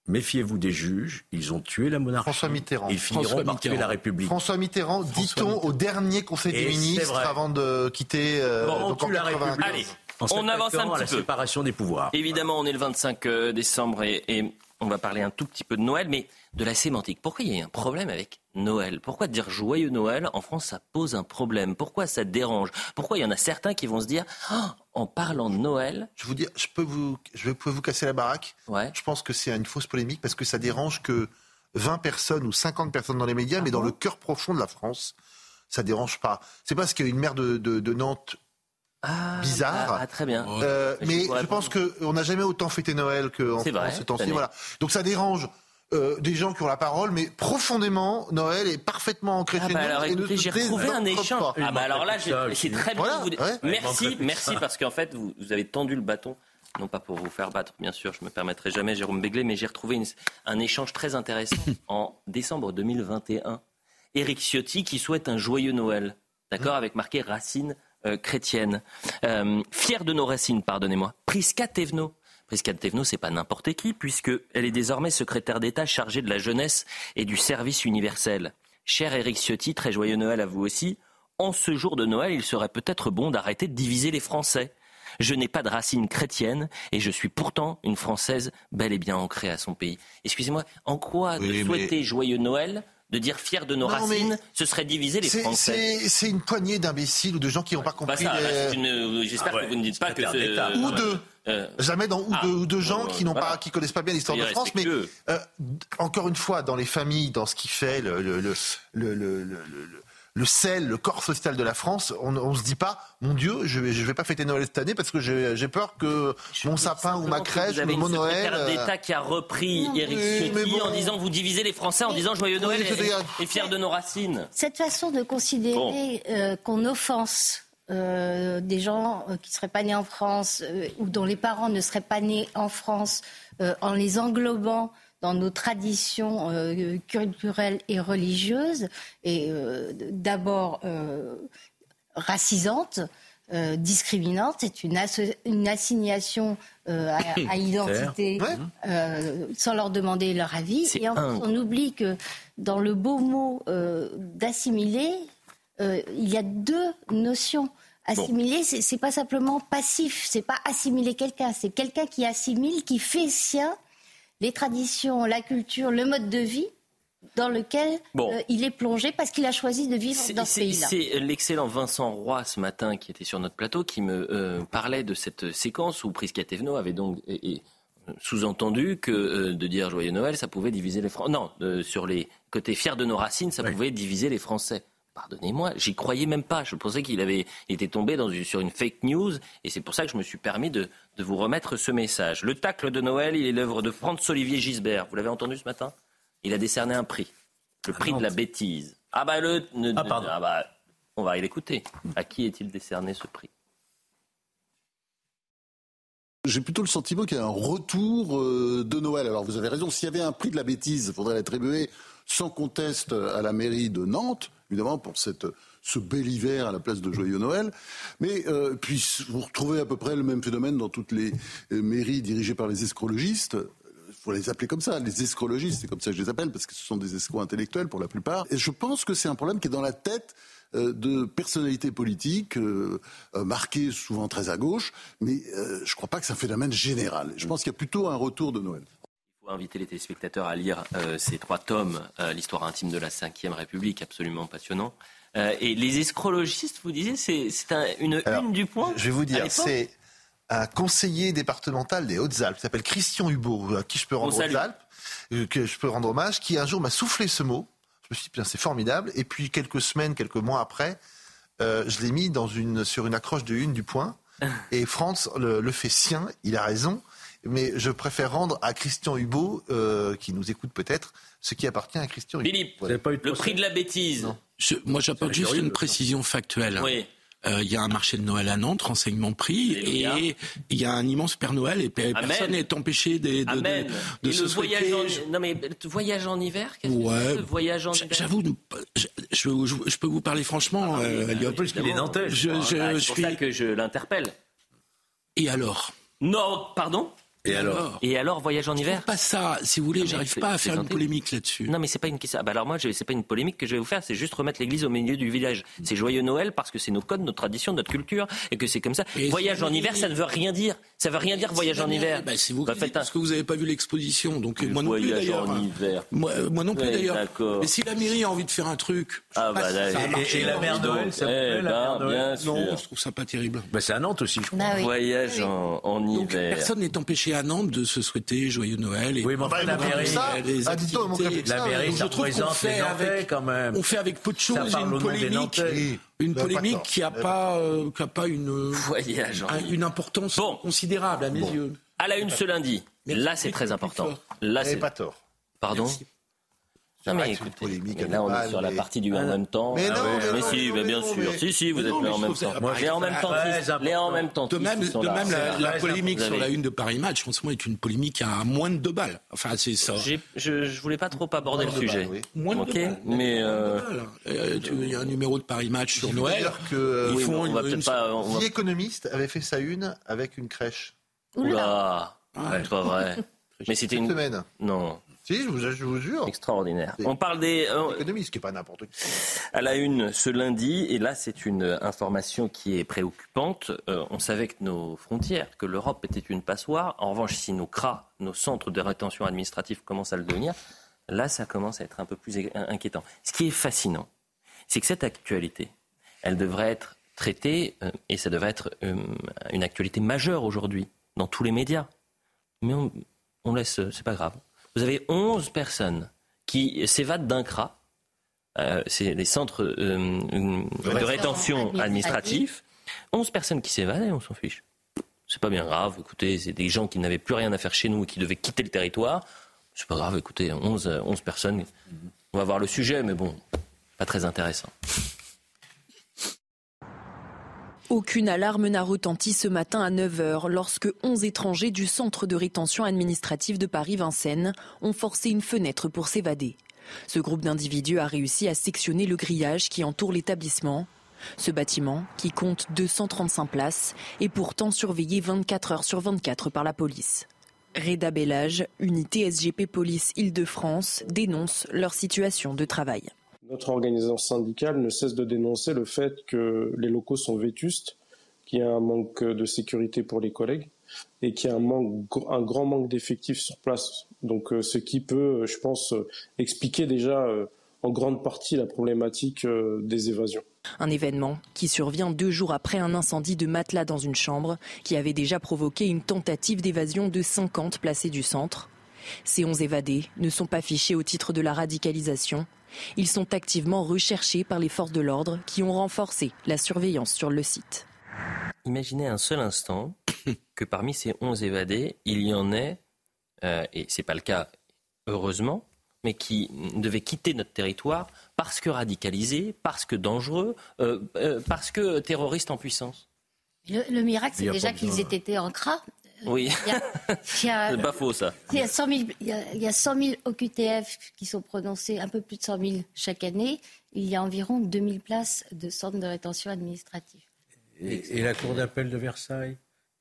Méfiez-vous des juges, ils ont tué la monarchie. François Mitterrand. Ils finiront par tuer la République. François Mitterrand, dit-on au dernier Conseil des ministres avant de quitter euh, donc en la République. Allez, on avance un petit la peu. séparation des pouvoirs. Évidemment, on est le 25 euh, décembre et, on va parler un tout petit peu de Noël, mais de la sémantique. Pourquoi il y a un problème avec Noël? Pourquoi dire joyeux Noël en France, ça pose un problème? Pourquoi ça dérange? Pourquoi il y en a certains qui vont se dire ah, en parlant de Noël Je vous dire, je peux vous, je peux vous casser la baraque. Ouais. Je pense que c'est une fausse polémique parce que ça dérange que 20 personnes ou 50 personnes dans les médias, ah mais dans le cœur profond de la France, ça dérange pas. C'est parce qu'il y a une maire de, de Nantes ah, bizarre. Ah, très bien. Euh, mais je, pense qu'on n'a jamais autant fêté Noël qu'en France ce temps-ci. Voilà. Donc ça dérange. Euh, des gens qui ont la parole, mais profondément, Noël est parfaitement ancré ah chez bah nous. Alors, écoutez, j'ai retrouvé un échange. Ah bah alors là, c'est très bien. Merci, merci parce qu'en fait, vous, vous, avez tendu le bâton. Non pas pour vous faire battre, bien sûr, je me permettrai jamais, Jérôme Béglé, mais j'ai retrouvé une, un échange très intéressant en décembre 2021. Éric Ciotti qui souhaite un joyeux Noël, d'accord, avec marqué Racine euh, chrétienne. Euh, fière de nos racines, pardonnez-moi. Prisca Thévenot. Prisca Thévenot, c'est pas n'importe qui, puisqu'elle est désormais secrétaire d'État chargée de la jeunesse et du service universel. Cher Éric Ciotti, très joyeux Noël à vous aussi. En ce jour de Noël, il serait peut-être bon d'arrêter de diviser les Français. Je n'ai pas de racines chrétiennes et je suis pourtant une Française bel et bien ancrée à son pays. Excusez-moi, en quoi de souhaiter joyeux Noël de dire fier de nos racines, ce serait diviser les Français. C'est une poignée d'imbéciles ou de gens qui n'ont pas compris. J'espère que vous ne dites pas que c'est ou deux. Euh, Jamais dans ou, ah. ou deux gens qui n'ont pas, qui connaissent pas bien l'histoire de France, mais euh, encore une fois, dans les familles, dans ce qui fait le, le, le, le le sel, le corps social de la France, on ne se dit pas, mon Dieu, je vais, je vais pas fêter Noël cette année parce que j'ai peur que mon sapin ou ma crèche, mon Noël. Vous d'État qui a repris Eric Ciotti en disant vous divisez les Français en disant joyeux Noël et, fier de nos racines. Cette façon de considérer euh, qu'on offense euh, des gens euh, qui ne seraient pas nés en France ou dont les parents ne seraient pas nés en France en les englobant dans nos traditions euh, culturelles et religieuses, et euh, d'abord euh, racisantes, discriminantes. C'est une, une, assignation à, identité sans leur demander leur avis. Et on oublie que dans le beau mot d'assimiler, il y a deux notions. Assimiler, ce c'est pas simplement passif, c'est pas assimiler quelqu'un, c'est quelqu'un qui assimile, qui fait sien les traditions, la culture, le mode de vie dans lequel euh, il est plongé parce qu'il a choisi de vivre dans ce pays-là. C'est l'excellent Vincent Roy ce matin qui était sur notre plateau qui me euh, parlait de cette séquence où Prisca Thévenot avait donc sous-entendu que euh, de dire Joyeux Noël, ça pouvait diviser les Français. Non, sur les côtés fiers de nos racines, ça pouvait diviser les Français. Pardonnez-moi, j'y croyais même pas. Je pensais qu'il avait été tombé dans sur une fake news et c'est pour ça que je me suis permis de, vous remettre ce message. Le tacle de Noël, il est l'œuvre de Franz-Olivier Gisbert. Vous l'avez entendu ce matin? Il a décerné un prix. Le prix de la bêtise. Ah bah le... ah, pardon. Ah bah, on va l'écouter. À qui est-il décerné ce prix? J'ai plutôt le sentiment qu'il y a un retour euh, de Noël. Alors vous avez raison, s'il y avait un prix de la bêtise, il faudrait l'attribuer sans conteste à la mairie de Nantes évidemment, pour cette, ce bel hiver à la place de Joyeux Noël. Mais euh, puis vous retrouvez à peu près le même phénomène dans toutes les euh, mairies dirigées par les escrologistes. Il faut les appeler comme ça, les escrologistes, c'est comme ça que je les appelle, parce que ce sont des escrocs intellectuels pour la plupart. Et je pense que c'est un problème qui est dans la tête euh, de personnalités politiques marquées souvent très à gauche, mais je ne crois pas que c'est un phénomène général. Je pense qu'il y a plutôt un retour de Noël faut inviter les téléspectateurs à lire euh, ces trois tomes, euh, l'histoire intime de la Ve République, absolument passionnant. Euh, et les escrologistes, vous disiez, c'est une une du point Je vais vous dire, c'est un conseiller départemental des Hautes-Alpes, qui s'appelle Christian Hubo, à qui je peux rendre Hautes-Alpes, que je peux rendre hommage, qui un jour m'a soufflé ce mot. Je me suis dit, c'est formidable. Et puis quelques semaines, quelques mois après, je l'ai mis dans une, sur une accroche de une du point. Et France le fait sien, il a raison mais je préfère rendre à Christian Hubot, euh, qui nous écoute peut-être, ce qui appartient à Christian Hubot. Philippe, le prix de la bêtise. moi, j'apporte juste une précision factuelle. Oui. Euh, il y a un marché de Noël à Nantes, renseignement prix, et il y a un immense Père Noël, et personne n'est empêché de, de, de, de se le voyage en, Non mais voyage en hiver, qu'est-ce ouais. que voyage en hiver J'avoue, je, je, peux vous parler franchement. Ah, euh, il est Nantais. Je, je, ah, c'est pour ça que je l'interpelle. Et alors? Non, pardon? Et alors Et alors, voyage en hiver Pas ça. Si vous voulez, j'arrive pas à faire une polémique là-dessus. Non, mais c'est pas une question. Ah bah alors moi, c'est pas une polémique que je vais vous faire. C'est juste remettre l'église au milieu du village. C'est joyeux Noël parce que c'est nos codes, notre tradition, notre culture, et que c'est comme ça. voyage en hiver, ça ne veut rien dire. Ça veut rien dire voyage en hiver. Bah, c'est vous bah, parce que vous n'avez pas vu l'exposition. Donc moi non plus d'ailleurs. en hiver. Moi, moi non plus d'ailleurs. Mais si la mairie a envie de faire un truc, ah, bah, ça a marché. Et, la mer Noël, ça eh ben, bien sûr. Non, je trouve ça pas terrible. Bah, c'est à Nantes aussi, je crois. Bah voyage en, en donc, hiver. Personne n'est empêché à Nantes de se souhaiter joyeux Noël. Et oui, mais enfin, la mairie, ça. La mairie, ça représente les Nantais quand même. On fait avec peu de choses une polémique une polémique qui n'a pas, euh, pas une, Voyage, une importance considérable à mes yeux. À la une ce lundi. Là, c'est très important. Là, c'est pas tort. Pardon non mais, là on est sur la partie du en même temps. Mais, ah non, mais, si, bien sûr. Si, si, vous êtes là en même temps. Les en même temps, les en même temps. De même, de même la, polémique sur la une de Paris Match, franchement, est une polémique à moins de deux balles. Enfin, c'est ça. Je, je voulais pas trop aborder le sujet. Moins de deux balles. Mais euh, il y a un numéro de Paris Match sur Noël. Que ils font une. The Economist avait fait sa une avec une crèche. Oula, c'est pas vrai. Mais c'était une semaine. Non. Si, je vous, jure. Extraordinaire. On parle des. Euh, Économistes, qui n'est pas n'importe qui. À la une ce lundi, et là c'est une information qui est préoccupante. Euh, on savait que nos frontières, que l'Europe était une passoire. En revanche, si nos CRA, nos centres de rétention administrative commencent à le devenir, là ça commence à être un peu plus inquiétant. Ce qui est fascinant, c'est que cette actualité, elle devrait être traitée, euh, et ça devrait être une actualité majeure aujourd'hui, dans tous les médias. Mais on, on laisse, c'est pas grave vous avez 11 personnes qui s'évadent d'un CRA. Euh, c'est des centres euh, de rétention administratif. 11 personnes qui s'évadent et on s'en fiche. C'est pas bien grave. Écoutez, c'est des gens qui n'avaient plus rien à faire chez nous et qui devaient quitter le territoire. C'est pas grave. Écoutez, 11, 11 personnes. On va voir le sujet, mais bon, pas très intéressant. Aucune alarme n'a retenti ce matin à 9h lorsque 11 étrangers du centre de rétention administrative de Paris-Vincennes ont forcé une fenêtre pour s'évader. Ce groupe d'individus a réussi à sectionner le grillage qui entoure l'établissement. Ce bâtiment, qui compte 235 places, est pourtant surveillé 24 heures sur 24 par la police. Reda Bellage, unité SGP Police Île-de-France, dénonce leur situation de travail. Notre organisation syndicale ne cesse de dénoncer le fait que les locaux sont vétustes, qu'il y a un manque de sécurité pour les collègues et qu'il y a un, manque, un grand manque d'effectifs sur place. Donc, euh, ce qui peut, je pense, expliquer déjà euh, en grande partie la problématique euh, des évasions. Un événement qui survient deux jours après un incendie de matelas dans une chambre qui avait déjà provoqué une tentative d'évasion de 50 placés du centre. Ces 11 évadés ne sont pas fichés au titre de la radicalisation. Ils sont activement recherchés par les forces de l'ordre qui ont renforcé la surveillance sur le site. Imaginez un seul instant que parmi ces 11 évadés, il y en ait, euh, et ce n'est pas le cas heureusement, mais qui devaient quitter notre territoire parce que radicalisés, parce que dangereux, euh, euh, parce que terroristes en puissance. Le, miracle, c'est déjà qu'ils aient été en CRA. Oui, c'est pas faux ça. Il y, a 100 000, il, y a, 100 000 OQTF qui sont prononcés, un peu plus de 100 000 chaque année. Il y a environ 2000 places de centres de rétention administrative. Et, et la Cour d'appel de Versailles,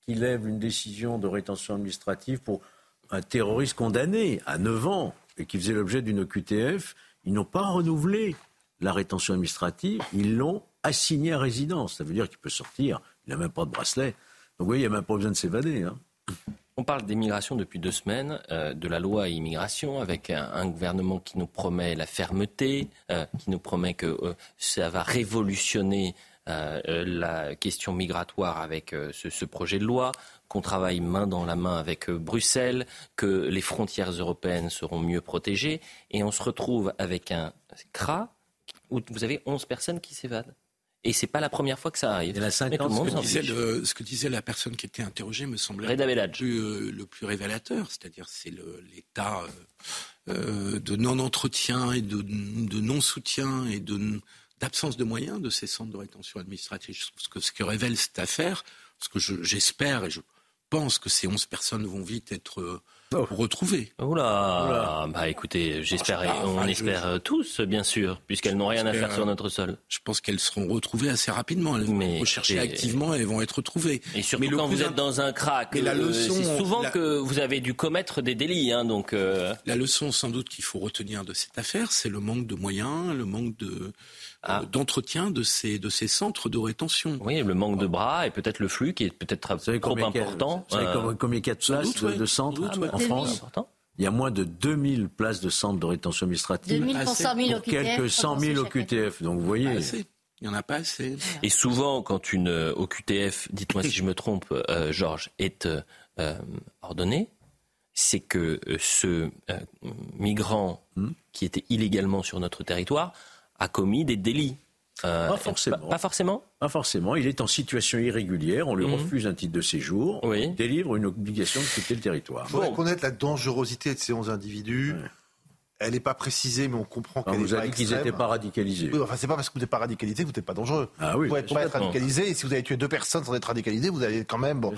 qui lève une décision de rétention administrative pour un terroriste condamné à 9 ans et qui faisait l'objet d'une OQTF, ils n'ont pas renouvelé la rétention administrative, ils l'ont assigné à résidence. Ça veut dire qu'il peut sortir, il n'a même pas de bracelet. Donc oui, il n'y a même pas besoin de s'évader. Hein. On parle d'immigration depuis deux semaines, euh, de la loi immigration, avec un, gouvernement qui nous promet la fermeté, euh, qui nous promet que euh, ça va révolutionner la question migratoire avec ce, ce, projet de loi, qu'on travaille main dans la main avec Bruxelles, que les frontières européennes seront mieux protégées, et on se retrouve avec un CRA où vous avez 11 personnes qui s'évadent. Et c'est pas la première fois que ça arrive. la ce, que disait ce que disait la personne qui était interrogée me semblait le plus, euh, le plus, révélateur, c'est-à-dire c'est l'état euh, euh, de non-entretien et de, de non-soutien et de d'absence de moyens de ces centres de rétention administrative. Ce que, ce que révèle cette affaire, ce que j'espère et je pense que ces 11 personnes vont vite être pour retrouver. Oula, bah écoutez, j'espère, on espère euh, tous, bien sûr, puisqu'elles n'ont rien à faire sur notre sol. Je pense qu'elles seront retrouvées assez rapidement. Elles vont rechercher activement et elles vont être retrouvées. Et surtout quand vous êtes dans un crack, la euh, leçon, c'est souvent que vous avez dû commettre des délits. Hein, donc, euh. La leçon sans doute qu'il faut retenir de cette affaire, c'est le manque de moyens, le manque de ah. d'entretien de ces, de ces centres de rétention. Oui, le manque de bras et peut-être le flux qui est peut-être trop important. Vous savez euh, combien il y a de places de, centres en France il y a moins de 2000 places de centres de rétention administrative. 2000 pour 100 000 OQTF. Quelques 100 000 OQTF. Donc vous voyez. Il n'y en a pas assez. Et souvent, quand une OQTF, dites-moi si je me trompe, euh, Georges, est euh, ordonnée, c'est que ce migrant hmm. qui était illégalement sur notre territoire a commis des délits. Euh, pas forcément. Pas, forcément Pas forcément. Il est en situation irrégulière, on lui mhm. refuse un titre de séjour, on délivre une obligation de quitter le territoire. Il faut reconnaître la dangerosité de ces 11 individus. Elle n'est pas précisée, mais on comprend qu'elle est vous avez dit qu'ils n'étaient pas radicalisés. Oui, enfin, c'est pas parce que vous n'êtes pas radicalisé que vous n'êtes pas dangereux. Ah oui, vous pouvez pas être radicalisé, et si vous avez tué deux personnes sans être radicalisé, vous avez quand même. Bon,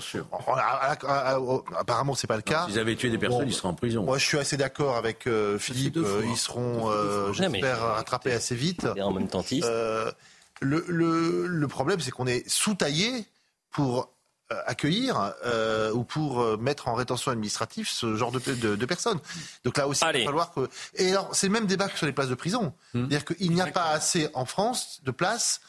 apparemment, c'est pas le cas. S'ils avaient tué des personnes, ils seraient en prison. Moi, je suis assez d'accord avec euh, Philippe. Euh, ils seront, euh, j'espère, rattrapés assez vite. Et en même temps, le, le, le problème, c'est qu'on est sous-taillé pour accueillir euh, ou pour euh, mettre en rétention administrative ce genre de, de, de personnes. Donc là aussi, il va falloir que. Et alors, c'est le même débat que sur les places de prison. Mmh. C'est-à-dire qu'il n'y a pas assez en France de places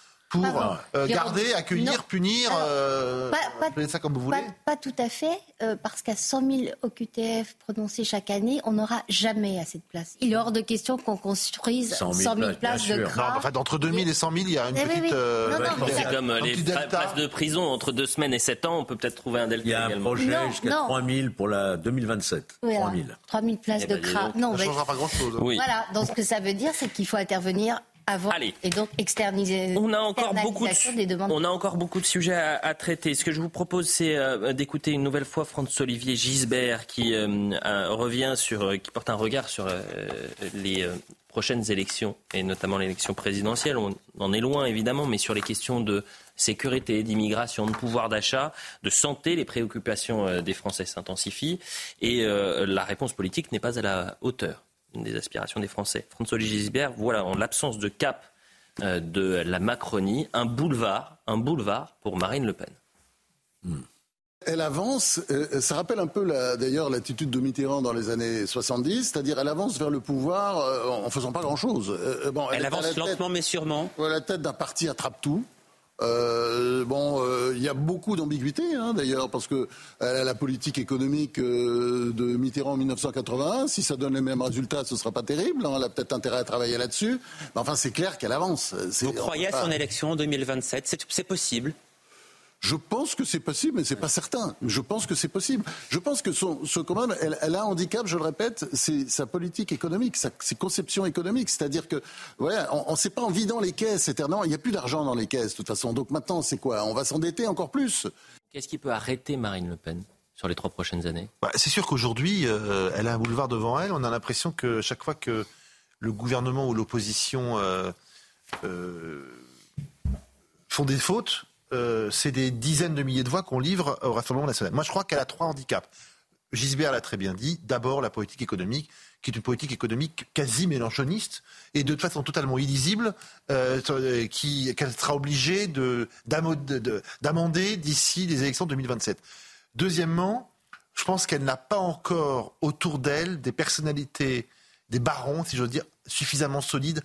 pour euh, garder, accueillir, punir, euh, pas, ça comme vous voulez? Pas, tout à fait, euh, parce qu'à 100 000 OQTF prononcés chaque année, on n'aura jamais assez de place. Il est hors de question qu'on construise 100 000, places, de CRA. enfin, entre 2 000 et 100 000, il y a une eh petite... c'est comme les places de prison, entre 2 semaines et 7 ans, on peut peut-être trouver un delta Il y a un projet jusqu'à 3 000 pour la 2027. 3 000. 3 000 places eh de CRA. Non, ça ne changera pas grand-chose. Oui. Voilà, donc ce que ça veut dire, c'est qu'il faut intervenir avant et donc externaliser. On a encore beaucoup de, on a encore beaucoup de sujets à, traiter. Ce que je vous propose, c'est euh, d'écouter une nouvelle fois Franz-Olivier Gisbert qui euh, revient sur, euh, qui porte un regard sur les prochaines élections et notamment l'élection présidentielle. On en est loin évidemment, mais sur les questions de sécurité, d'immigration, de pouvoir d'achat, de santé, les préoccupations des Français s'intensifient et la réponse politique n'est pas à la hauteur des aspirations des Français. François-Olivier Gisbert, voilà, en l'absence de cap euh, de la Macronie, un boulevard, un boulevard pour Marine Le Pen. Hmm. Elle avance, euh, ça rappelle un peu d'ailleurs l'attitude de Mitterrand dans les années 70, c'est-à-dire elle avance vers le pouvoir euh, en faisant pas grand-chose. bon, elle, avance lentement mais sûrement. La tête d'un parti attrape tout. Euh, bon, euh, il y a beaucoup d'ambiguïté, hein, d'ailleurs, parce que euh, la politique économique de Mitterrand en 1981, si ça donne les mêmes résultats, ce sera pas terrible. Hein, elle a peut-être intérêt à travailler là-dessus. Mais enfin, c'est clair qu'elle avance. Vous croyez à son élection en 2027 C'est possible je pense que c'est possible, mais c'est pas certain. Je pense que c'est possible. Je pense que son, ce, quand même, elle, a un handicap, je le répète, c'est sa politique économique, sa, ses conceptions économiques. C'est-à-dire que, voilà, on ne sait pas en vidant les caisses éternellement. Il n'y a plus d'argent dans les caisses, de toute façon. Donc maintenant, c'est quoi? On va s'endetter encore plus. Qu'est-ce qui peut arrêter Marine Le Pen sur les trois prochaines années? Bah, C'est sûr qu'aujourd'hui, euh, elle a un boulevard devant elle. On a l'impression que chaque fois que le gouvernement ou l'opposition euh, euh, font des fautes, euh, c'est des dizaines de milliers de voix qu'on livre au Rassemblement national. Moi, je crois qu'elle a trois handicaps. Gisbert l'a très bien dit. D'abord, la politique économique, qui est une politique économique quasi mélanchoniste et de façon totalement illisible, euh, qu'elle sera obligée d'amender d'ici les élections de 2027. Deuxièmement, je pense qu'elle n'a pas encore autour d'elle des personnalités, des barons, si j'ose dire, suffisamment solides,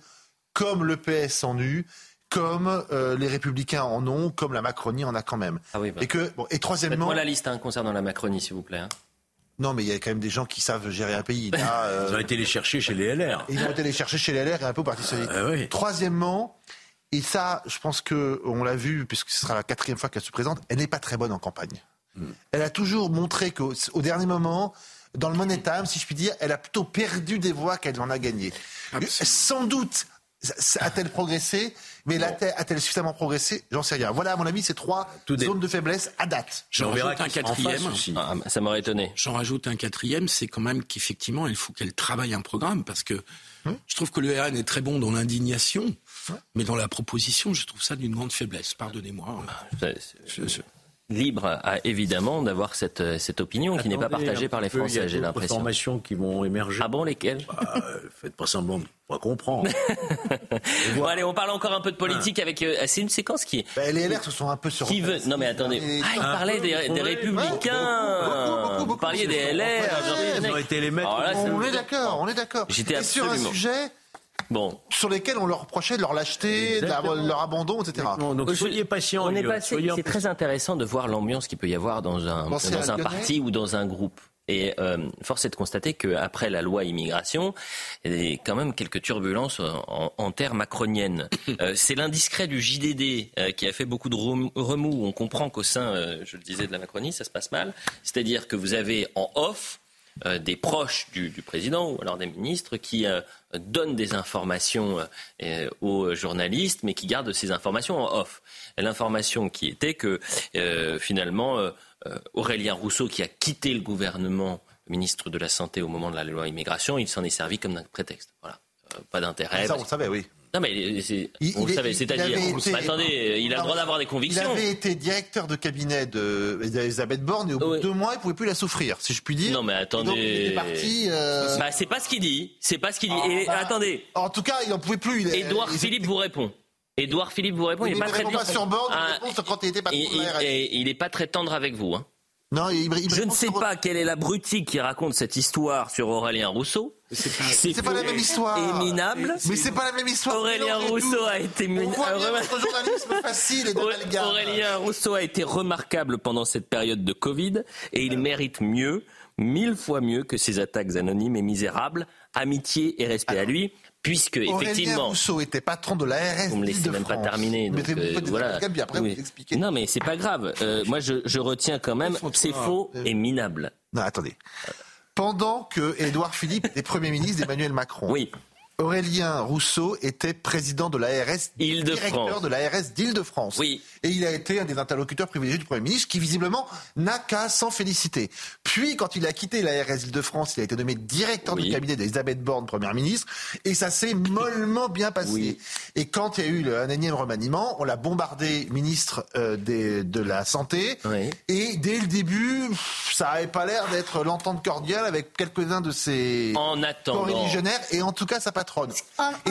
comme le PS en eut, comme euh, les Républicains en ont, comme la Macronie en a quand même. Ah oui, bah. Et que et troisièmement. Moi la liste hein, concernant la Macronie, s'il vous plaît. Hein. Non, mais il y a quand même des gens qui savent gérer un pays. Euh, ils ont été les chercher chez les LR. Ils ont été les chercher chez les LR et un peu au Parti socialiste. Ah Troisièmement, et ça, je pense que on l'a vu, puisque ce sera la quatrième fois qu'elle se présente, elle n'est pas très bonne en campagne. Hmm. Elle a toujours montré qu'au dernier moment, dans le Money Time, si je puis dire, elle a plutôt perdu des voix qu'elle en a gagnées. Sans doute a-t-elle progressé Mais a-t-elle suffisamment progressé J'en sais rien. Voilà, à mon avis, ces trois zones de faiblesse à date. J'en rajoute un quatrième. Ah, ça m'aurait étonné. J'en rajoute un quatrième, c'est quand même qu'effectivement, il faut qu'elle travaille un programme parce que je trouve que le RN est très bon dans l'indignation, mais dans la proposition, je trouve ça d'une grande faiblesse. Pardonnez-moi. Libre, évidemment, d'avoir cette, cette opinion qui n'est pas partagée par les Français, j'ai l'impression. Il informations qui vont émerger. Ah bon, lesquelles? Bah, Faites pas semblant de pas comprendre. bon, allez, on parle encore un peu de politique avec. Euh, c'est une séquence qui. Bah, les LR se sont un peu sur. Qui veut Non, mais attendez. Ah, il parlait des, des Républicains. Vous parliez des LR. Ils ont été les maîtres. on est d'accord, on est d'accord. J'étais absolument. sur un sujet Bon. Sur lesquels on leur reprochait de leur lâcheté, de leur abandon, etc. donc soyez patients. On est c'est très intéressant de voir l'ambiance qu'il peut y avoir dans un, dans un parti ou dans un groupe. Et euh, force est de constater qu'après la loi immigration, il y a quand même quelques turbulences en, en terre macronienne. Euh, c'est l'indiscret du JDD euh, qui a fait beaucoup de remous. On comprend qu'au sein, je le disais, de la Macronie, ça se passe mal. C'est-à-dire que vous avez en off euh, des proches du, président ou alors des ministres qui euh, donnent des informations euh, aux journalistes, mais qui gardent ces informations en off. L'information qui était que finalement Aurélien Rousseau, qui a quitté le gouvernement, ministre de la Santé au moment de la loi immigration, il s'en est servi comme d'un prétexte. Voilà, pas d'intérêt. Ça, on le savait, oui. Non, mais vous le savez, c'est-à-dire, attendez, il a le droit d'avoir des convictions. Il avait été directeur de cabinet d'Elisabeth Borne et au bout de deux mois, il pouvait plus la souffrir, si je puis dire. Non, mais attendez. il est parti. Euh, bah, c'est pas ce qu'il dit. C'est pas ce qu'il dit. Ah, et bah, attendez. En tout cas, il n'en pouvait plus. Édouard Philippe vous répond. Édouard Philippe vous répond. il, n'est pas très pas sur Borne. Ah, quand il était patron il, est pas très tendre avec vous. Hein. Non, je ne sais pas quelle est la l'abruti qui raconte cette histoire sur Aurélien Rousseau. C'est pas, la même histoire. Et minable. Mais c'est pas la même histoire. Aurélien Rousseau a été facile Aurélien Rousseau a été remarquable pendant cette période de Covid et il mérite mieux, mille fois mieux que ces attaques anonymes et misérables. Amitié et respect à lui puisque Aurélien effectivement. Rousseau était patron de l'ARS. Vous me laissez même pas terminer. Donc, euh, voilà. Après, vous expliquez. Non, mais c'est pas grave. Euh, moi, je, je, retiens quand même, c'est faux et minable. Non, attendez. Pendant que Édouard Philippe est Premier ministre d'Emmanuel Macron. Oui. Aurélien Rousseau était président de l'ARS, directeur de l'ARS d'Île-de-France. Oui. Et il a été un des interlocuteurs privilégiés du Premier ministre qui, visiblement, n'a qu'à s'en féliciter. Puis, quand il a quitté l'ARS d'Île-de-France, il a été nommé directeur du cabinet d'Elisabeth Borne, Première ministre, et ça s'est mollement bien passé. Et quand il y a eu un énième remaniement, on l'a bombardé ministre euh, de la Santé. Et dès le début, ça n'avait pas l'air d'être l'entente cordiale avec quelques-uns de ses en attendant. Et en tout cas, ça patronne.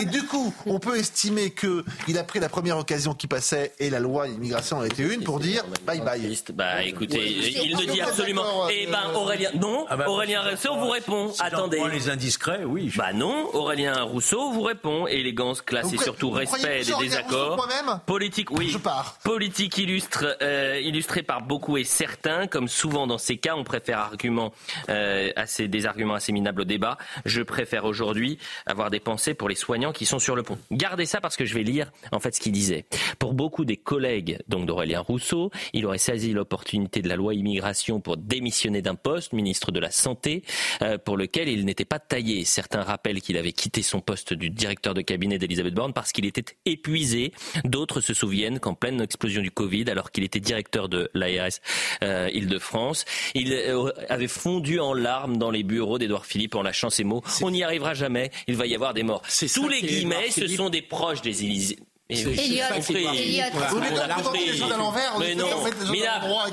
Et du coup, on peut estimer qu'il a pris la première occasion qui passait et la loi immigration en était une pour dire bye bye. Bah écoutez, il ne dit absolument. Eh ben Aurélien, non. Ah bah, Aurélien Rousseau vous répond. Attendez. les indiscrets, oui. Bah non. Aurélien Rousseau vous répond. Élégance, classe et surtout respect des désaccords. Politique, oui. Je pars. Politique illustre, euh, illustrée par beaucoup et certains, comme souvent dans ces cas, on préfère arguments euh, assez, des arguments assez minables au débat. Je préfère aujourd'hui avoir des pour les soignants qui sont sur le pont. Gardez ça parce que je vais lire en fait ce qu'il disait. Pour beaucoup des collègues donc d'Aurélien Rousseau, il aurait saisi l'opportunité de la loi immigration pour démissionner d'un poste, ministre de la Santé, euh, pour lequel il n'était pas taillé. Certains rappellent qu'il avait quitté son poste du directeur de cabinet d'Elisabeth Borne parce qu'il était épuisé. D'autres se souviennent qu'en pleine explosion du Covid, alors qu'il était directeur de l'ARS euh, Île-de-France, il euh, avait fondu en larmes dans les bureaux d'Edouard Philippe en lâchant ces mots. On n'y arrivera jamais, il va y avoir des morts. Tous les guillemets, ce sont des proches des Élysées. Mais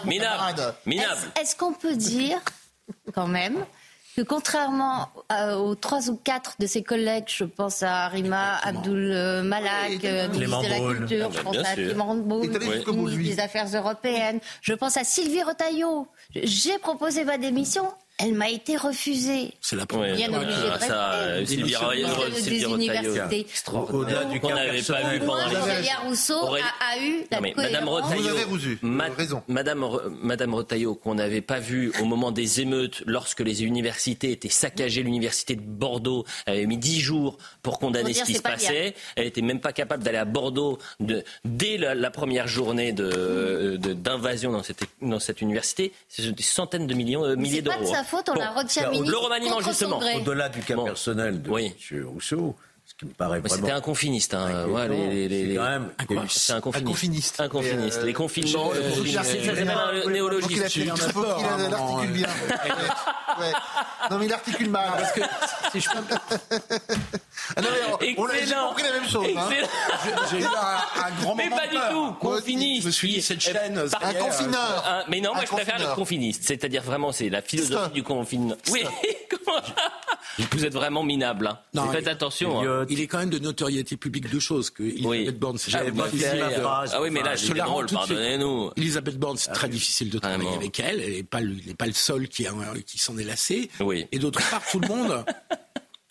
minable. Est-ce qu'on peut dire, quand même, que contrairement aux trois ou quatre de ses collègues, je pense à Rima Abdul Malak, ministre de la Culture, je pense à Clément ministre des Affaires européennes, je pense à Sylvie Retailleau. J'ai proposé ma démission, elle m'a été refusée. C'est la première. Bien obligée de rester. Ça, euh, Sylvie des universités. Au-delà du qu'on n'avait pas vu pendant les... Rousseau a, eu la non, Madame Retailleau, raison. Madame, Madame Retailleau, qu'on n'avait pas vu au moment des émeutes, lorsque les universités étaient saccagées, l'université de Bordeaux avait mis dix jours pour condamner ce qui se passait. Elle n'était même pas capable d'aller à Bordeaux de, dès la, première journée d'invasion de, dans, cette, dans cette université. C'est des centaines de millions, euh, milliers d'euros faute, on la retient ministre. Le remaniement, justement. Au-delà du cas personnel de M. Rousseau, qui me paraît vraiment... C'était un confiniste. Hein. Ouais, les, les, les, quand même... C'est un confiniste. Un confiniste. les confinements, euh, le ça s'appelle un néologisme. Il articule bien. Non, mais il articule mal. Parce que si je ah non, mais on, a compris la même chose. Hein. J'ai eu un, grand mais moment. Mais pas du tout. Confiniste. Je me suis dit, cette chaîne. Un confineur. Mais non, moi, je préfère le confiniste. C'est-à-dire vraiment, c'est la philosophie du confinement. Oui, comment Vous êtes vraiment minable. Hein. Non, Faites attention. Il est quand même de notoriété publique deux choses. Que Elisabeth Borne, c'est jamais difficile. Ah oui, mais là, je la drôle, pardonnez-nous. Elisabeth Borne, c'est très difficile de travailler avec elle. Elle n'est pas, le seul qui, qui s'en est lassé. Et d'autre part, tout le monde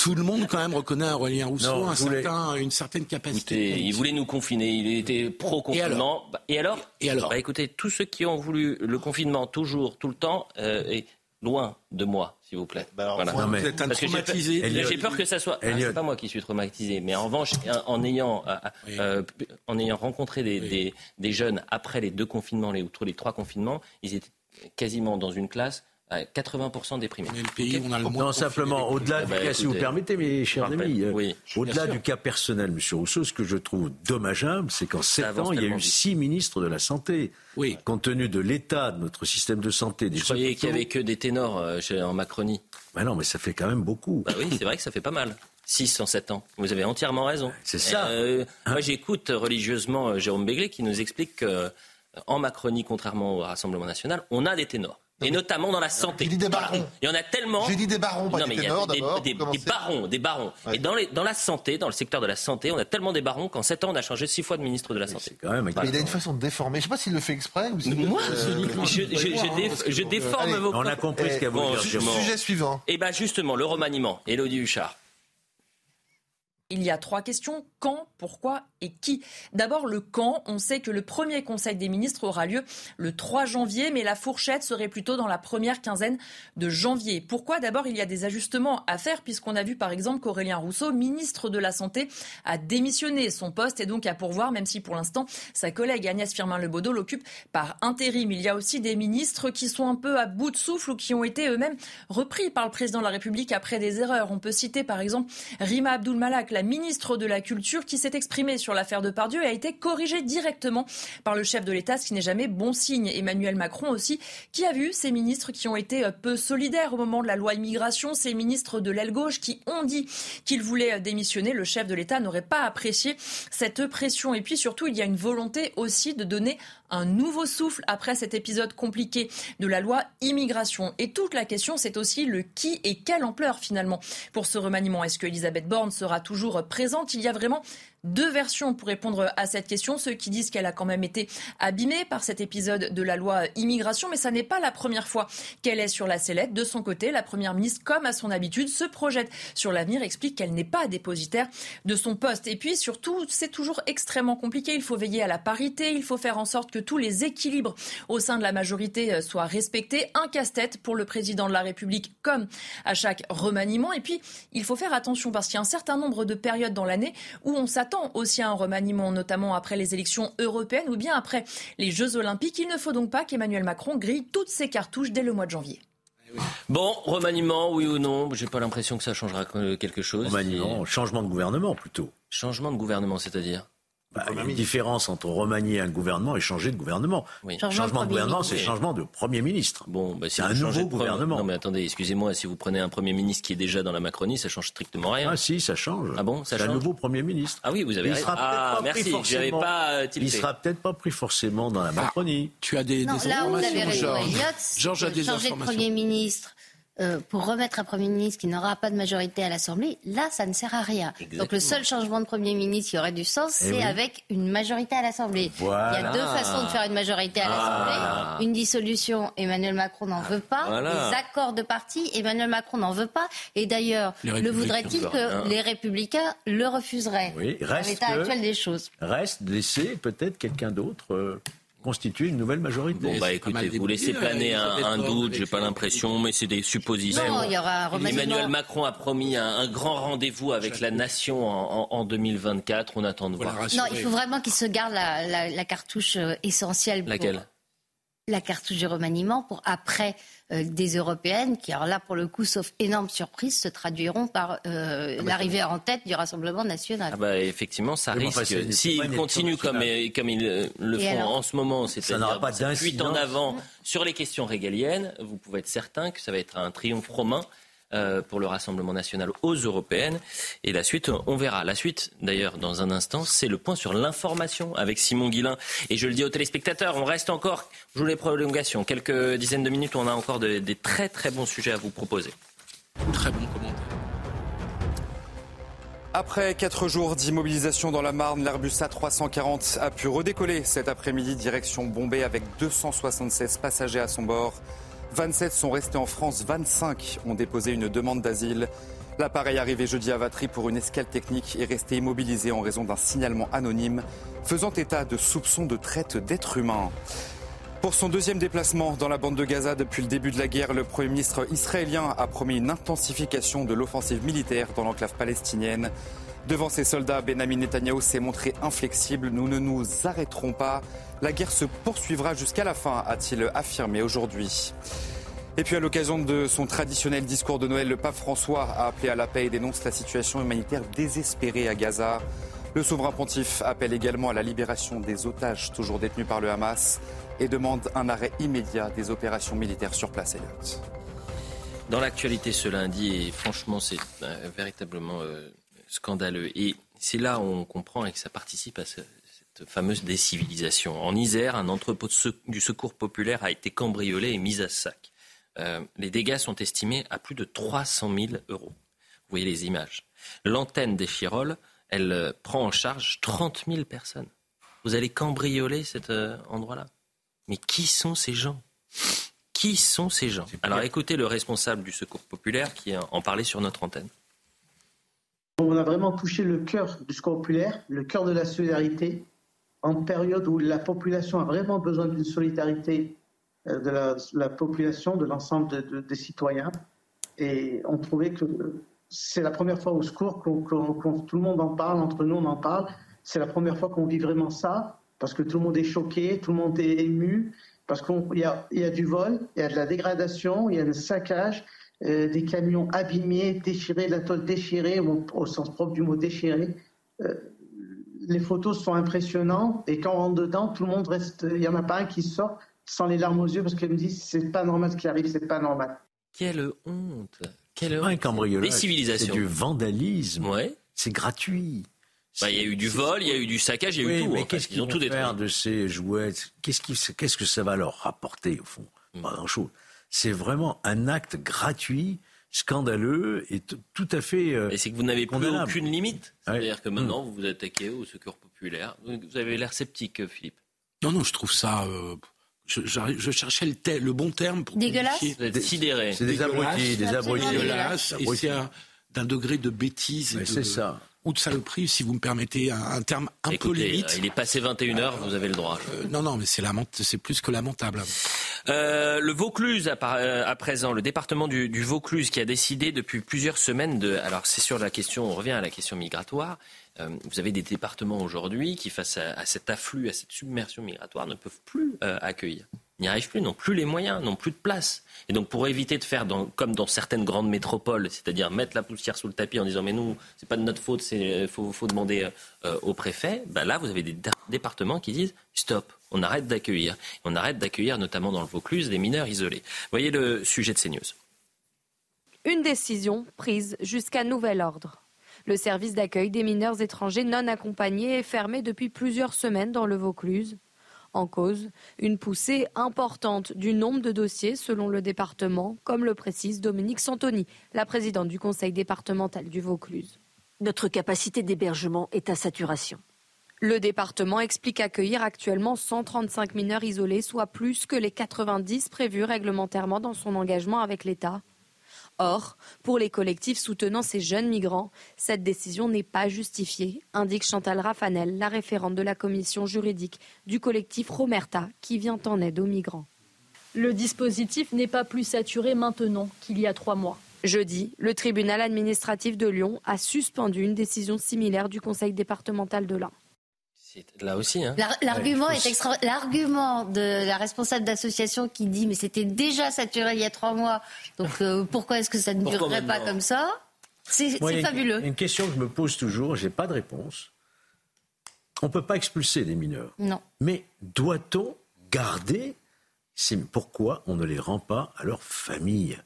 tout le monde quand même reconnaît à Aurélien Rousseau un certain, une certaine capacité. il voulait nous confiner, il était pro-confinement. Et alors Et alors, bah, Écoutez, tous ceux qui ont voulu le confinement toujours, tout le temps, euh, et loin de moi, s'il vous plaît. Bah voilà. vous êtes un traumatisé. J'ai peur que ça soit. Ah, c'est pas moi qui suis traumatisé, mais en revanche, en ayant, euh, euh, en ayant rencontré des, des, des, jeunes après les deux confinements, les, ou les trois confinements, ils étaient quasiment dans une classe 80% déprimés. Mais le pays, on a le non, simplement, au-delà du bah, cas, si vous permettez, mes chers amis, euh, au-delà du cas personnel, M. Rousseau, ce que je trouve dommageable, c'est qu'en sept ans, il y a eu six ministres de la Santé. Oui. Compte tenu de l'état de notre système de santé. Des je croyais qu'il n'y avait que des ténors euh, en Macronie. Ben non, mais ça fait quand même beaucoup. Bah oui, c'est vrai que ça fait pas mal. 6 en 7 ans. Vous avez entièrement raison. C'est ça. Euh, moi, j'écoute religieusement Jérôme Béglé qui nous explique qu'en Macronie, contrairement au Rassemblement national, on a des ténors. Et notamment dans la santé. J'ai dit des barons. Il y en a tellement. J'ai dit des barons, pas non, mais des ténors d'abord. Des, des, barons, des barons. Et dans, les, dans la santé, dans le secteur de la santé, on a tellement des barons qu'en 7 ans, on a changé 6 fois de ministre de la Santé. Quand même, mais il a une façon de déformer. Je ne sais pas s'il le fait exprès ou Moi, euh, je, je, je, déforme vos On a compris ce qu'a voulu dire. Sujet suivant. Et eh bien justement, le remaniement. Elodie Huchard. Il y a trois questions. Quand, pourquoi et qui? D'abord, le quand. On sait que le premier Conseil des ministres aura lieu le 3 janvier, mais la fourchette serait plutôt dans la première quinzaine de janvier. Pourquoi? D'abord, il y a des ajustements à faire, puisqu'on a vu par exemple qu'Aurélien Rousseau, ministre de la Santé, a démissionné. Son poste est donc à pourvoir, même si pour l'instant, sa collègue Agnès Firmin-Lebaudot l'occupe par intérim. Il y a aussi des ministres qui sont un peu à bout de souffle ou qui ont été eux-mêmes repris par le président de la République après des erreurs. On peut citer par exemple Rima Abdul Malak, la ministre de la Culture, qui s'est exprimée sur l'affaire de Pardieu a été corrigée directement par le chef de l'État, ce qui n'est jamais bon signe. Emmanuel Macron aussi, qui a vu ces ministres qui ont été euh, peu solidaires au moment de la loi immigration, ces ministres de l'aile gauche qui ont dit qu'ils voulaient euh, démissionner. Le chef de l'État n'aurait pas apprécié cette pression. Et puis surtout, il y a une volonté aussi de donner un nouveau souffle après cet épisode compliqué de la loi immigration. Et toute la question, c'est aussi le qui et quelle ampleur finalement pour ce remaniement. Est-ce que Elisabeth Borne sera toujours présente? Il y a vraiment deux versions pour répondre à cette question. Ceux qui disent qu'elle a quand même été abîmée par cet épisode de la loi immigration, mais ça n'est pas la première fois qu'elle est sur la sellette. De son côté, la Première ministre, comme à son habitude, se projette sur l'avenir, explique qu'elle n'est pas dépositaire de son poste. Et puis surtout, c'est toujours extrêmement compliqué. Il faut veiller à la parité, il faut faire en sorte que tous les équilibres au sein de la majorité euh, soient respectés. Un casse-tête pour le président de la République, comme à chaque remaniement. Et puis, il faut faire attention parce qu'il y a un certain nombre de périodes dans l'année où on s'attend aussi à un remaniement, notamment après les élections européennes ou bien après les Jeux olympiques. Il ne faut donc pas qu'Emmanuel Macron grille toutes ses cartouches dès le mois de janvier. Bon, remaniement, oui ou non? J'ai pas l'impression que ça changera quelque chose. Remaniement, changement de gouvernement plutôt. Changement de gouvernement, c'est-à-dire? Bah, il y a une différence entre remanier un gouvernement et changer de gouvernement. Changement, de gouvernement, c'est changement de Premier ministre. Bon, bah, c'est un nouveau gouvernement. Non, mais attendez, excusez-moi, si vous prenez un Premier ministre qui est déjà dans la Macronie, ça change strictement rien. Ah si, ça change. Ah bon, ça change. un nouveau Premier ministre. Ah oui, vous avez. Il sera ah, merci. J'avais pas. Euh, il sera peut-être pas pris forcément dans la ah, Macronie. tu as des, non, des là, informations, Georges. Georges a des changer de Premier ministre euh, pour remettre un Premier ministre qui n'aura pas de majorité à l'Assemblée, là, ça ne sert à rien. Donc le seul changement de Premier ministre qui aurait du sens, eh c'est avec une majorité à l'Assemblée. Il y a deux façons de faire une majorité à l'Assemblée. Une dissolution, Emmanuel Macron n'en veut pas. Les accords de parti, Emmanuel Macron n'en veut pas. Et d'ailleurs, le voudrait-il que les Républicains le refuseraient oui, reste l'état actuel des choses? Reste laisser peut-être quelqu'un d'autre... Euh, constituer une nouvelle majorité. Bon, bah écoutez, vous laissez planer un, doute, j'ai pas l'impression, mais c'est des suppositions. Non, il y aura un Emmanuel Macron a promis un, grand rendez-vous avec la nation en, 2024. On attend de voir. Non, il faut vraiment qu'il se garde la, cartouche euh, essentielle. Laquelle? La cartouche du remaniement pour après euh, des européennes qui, alors là, pour le coup, sauf énorme surprise, se traduiront par euh, ah bah, l'arrivée en tête du Rassemblement national. Ah bah, effectivement, ça risque. S'ils continuent comme, comme ils euh, le font en ce moment, c'est-à-dire pas en avant sur les questions régaliennes, vous pouvez être certain que ça va être un triomphe romain pour le Rassemblement national aux européennes. Et la suite, on verra. La suite, d'ailleurs, dans un instant, c'est le point sur l'information avec Simon Guillain. Et je le dis aux téléspectateurs, on reste encore, je vous les prolongations, quelques dizaines de minutes, on a encore des très très bons sujets à vous proposer. Très bon commentaire. Après quatre jours d'immobilisation dans la Marne, l'Airbus A340 a pu redécoller cet après-midi direction Bombay avec 276 passagers à son bord. 27 sont restés en France, 25 ont déposé une demande d'asile. L'appareil arrivé jeudi à Vatry pour une escale technique est resté immobilisé en raison d'un signalement anonyme faisant état de soupçons de traite d'êtres humains. Pour son deuxième déplacement dans la bande de Gaza depuis le début de la guerre, le Premier ministre israélien a promis une intensification de l'offensive militaire dans l'enclave palestinienne. Devant ses soldats, Benjamin Netanyahu s'est montré inflexible. Nous ne nous arrêterons pas. La guerre se poursuivra jusqu'à la fin, a-t-il affirmé aujourd'hui. Et puis à l'occasion de son traditionnel discours de Noël, le pape François a appelé à la paix et dénonce la situation humanitaire désespérée à Gaza. Le souverain pontife appelle également à la libération des otages toujours détenus par le Hamas et demande un arrêt immédiat des opérations militaires sur place. Dans l'actualité ce lundi, et franchement c'est euh, véritablement euh, scandaleux. Et c'est là où on comprend et que ça participe à cette fameuse décivilisation. En Isère, un entrepôt du secours populaire a été cambriolé et mis à sac. Euh, les dégâts sont estimés à plus de 300 000 euros. Vous voyez les images. L'antenne des Chiroles, elle euh, prend en charge 30 000 personnes. Vous allez cambrioler cet euh, endroit-là? Mais qui sont ces gens? Qui sont ces gens? Alors écoutez le responsable du secours populaire qui en parlait sur notre antenne. On a vraiment touché le cœur du secours populaire, le cœur de la solidarité, en période où la population a vraiment besoin d'une solidarité euh, de la, population, de l'ensemble des citoyens. Et on trouvait que c'est la première fois au secours que tout le monde en parle, entre nous on en parle. C'est la première fois qu'on vit vraiment ça, parce que tout le monde est choqué, tout le monde est ému, parce qu'il y, y a, du vol, il y a de la dégradation, il y a un saccage, euh, des camions abîmés, déchirés, la tôle déchirée, au, sens propre du mot déchiré. Euh, les photos sont impressionnantes et quand on rentre dedans, tout le monde reste. Il n'y en a pas un qui sort sans les larmes aux yeux parce qu'il me dit c'est pas normal ce qui arrive, c'est pas normal. Quelle honte Quelle honte. Un cambriolage. Des civilisations. C'est du vandalisme. Ouais. C'est gratuit. Bah, il y a eu du vol, il y a eu du saccage, il y a eu tout. Mais qu'est-ce qu'ils ont tout faire de ces jouets? Qu'est-ce qu'est-ce que ça va leur rapporter au fond? Mm. Pas grand-chose c'est vraiment un acte gratuit scandaleux et tout à fait. Euh, et c'est que vous n'avez plus aucune limite. C'est-à-dire que maintenant, vous vous attaquez au secours populaire. Vous avez l'air sceptique, Philippe. Non, non, je trouve ça. Euh, je, je, cherchais le, le, bon terme pour. Dégueulasse Sidéré. C'est des abrutis, des abrutis. Dégueulasse. Et c'est d'un degré de bêtise. C'est ça ou de saloperie, si vous me permettez un, terme un peu limite. Il est passé 21h, vous avez le droit. Euh, non, non, mais c'est, c'est plus que lamentable. Euh, le Vaucluse, euh, à, présent, le département du, Vaucluse qui a décidé depuis plusieurs semaines de... Alors c'est sur la question, on revient à la question migratoire. vous avez des départements aujourd'hui qui, face à, cet afflux, à cette submersion migratoire, ne peuvent plus accueillir n'y arrivent plus, n'ont plus les moyens, n'ont plus de place. Et donc pour éviter de faire comme dans certaines grandes métropoles, c'est-à-dire mettre la poussière sous le tapis en disant mais nous c'est pas de notre faute, il faut, faut, demander euh, au préfet, ben là vous avez des départements qui disent stop, on arrête d'accueillir. On arrête d'accueillir notamment dans le Vaucluse des mineurs isolés. Voyez le sujet de CNews. Une décision prise jusqu'à nouvel ordre. Le service d'accueil des mineurs étrangers non accompagnés est fermé depuis plusieurs semaines dans le Vaucluse. En cause, une poussée importante du nombre de dossiers selon le département, comme le précise Dominique Santoni, la présidente du conseil départemental du Vaucluse. Notre capacité d'hébergement est à saturation. Le département explique accueillir actuellement 135 mineurs isolés, soit plus que les 90 prévus réglementairement dans son engagement avec l'État. Or, pour les collectifs soutenant ces jeunes migrants, cette décision n'est pas justifiée, indique Chantal Raffanel, la référente de la commission juridique du collectif Romerta, qui vient en aide aux migrants. Le dispositif n'est pas plus saturé maintenant qu'il y a trois mois. Jeudi, le tribunal administratif de Lyon a suspendu une décision similaire du conseil départemental de l'Ain. Là aussi. Hein. L'argument est extra... L'argument de la responsable d'association qui dit mais c'était déjà saturé il y a trois mois, donc euh, pourquoi est-ce que ça ne durerait pas comme ça? C'est fabuleux. Une, une question que je me pose toujours, j'ai pas de réponse. On ne peut pas expulser des mineurs. Non. Mais doit-on garder C'est pourquoi on ne les rend pas à leur famille?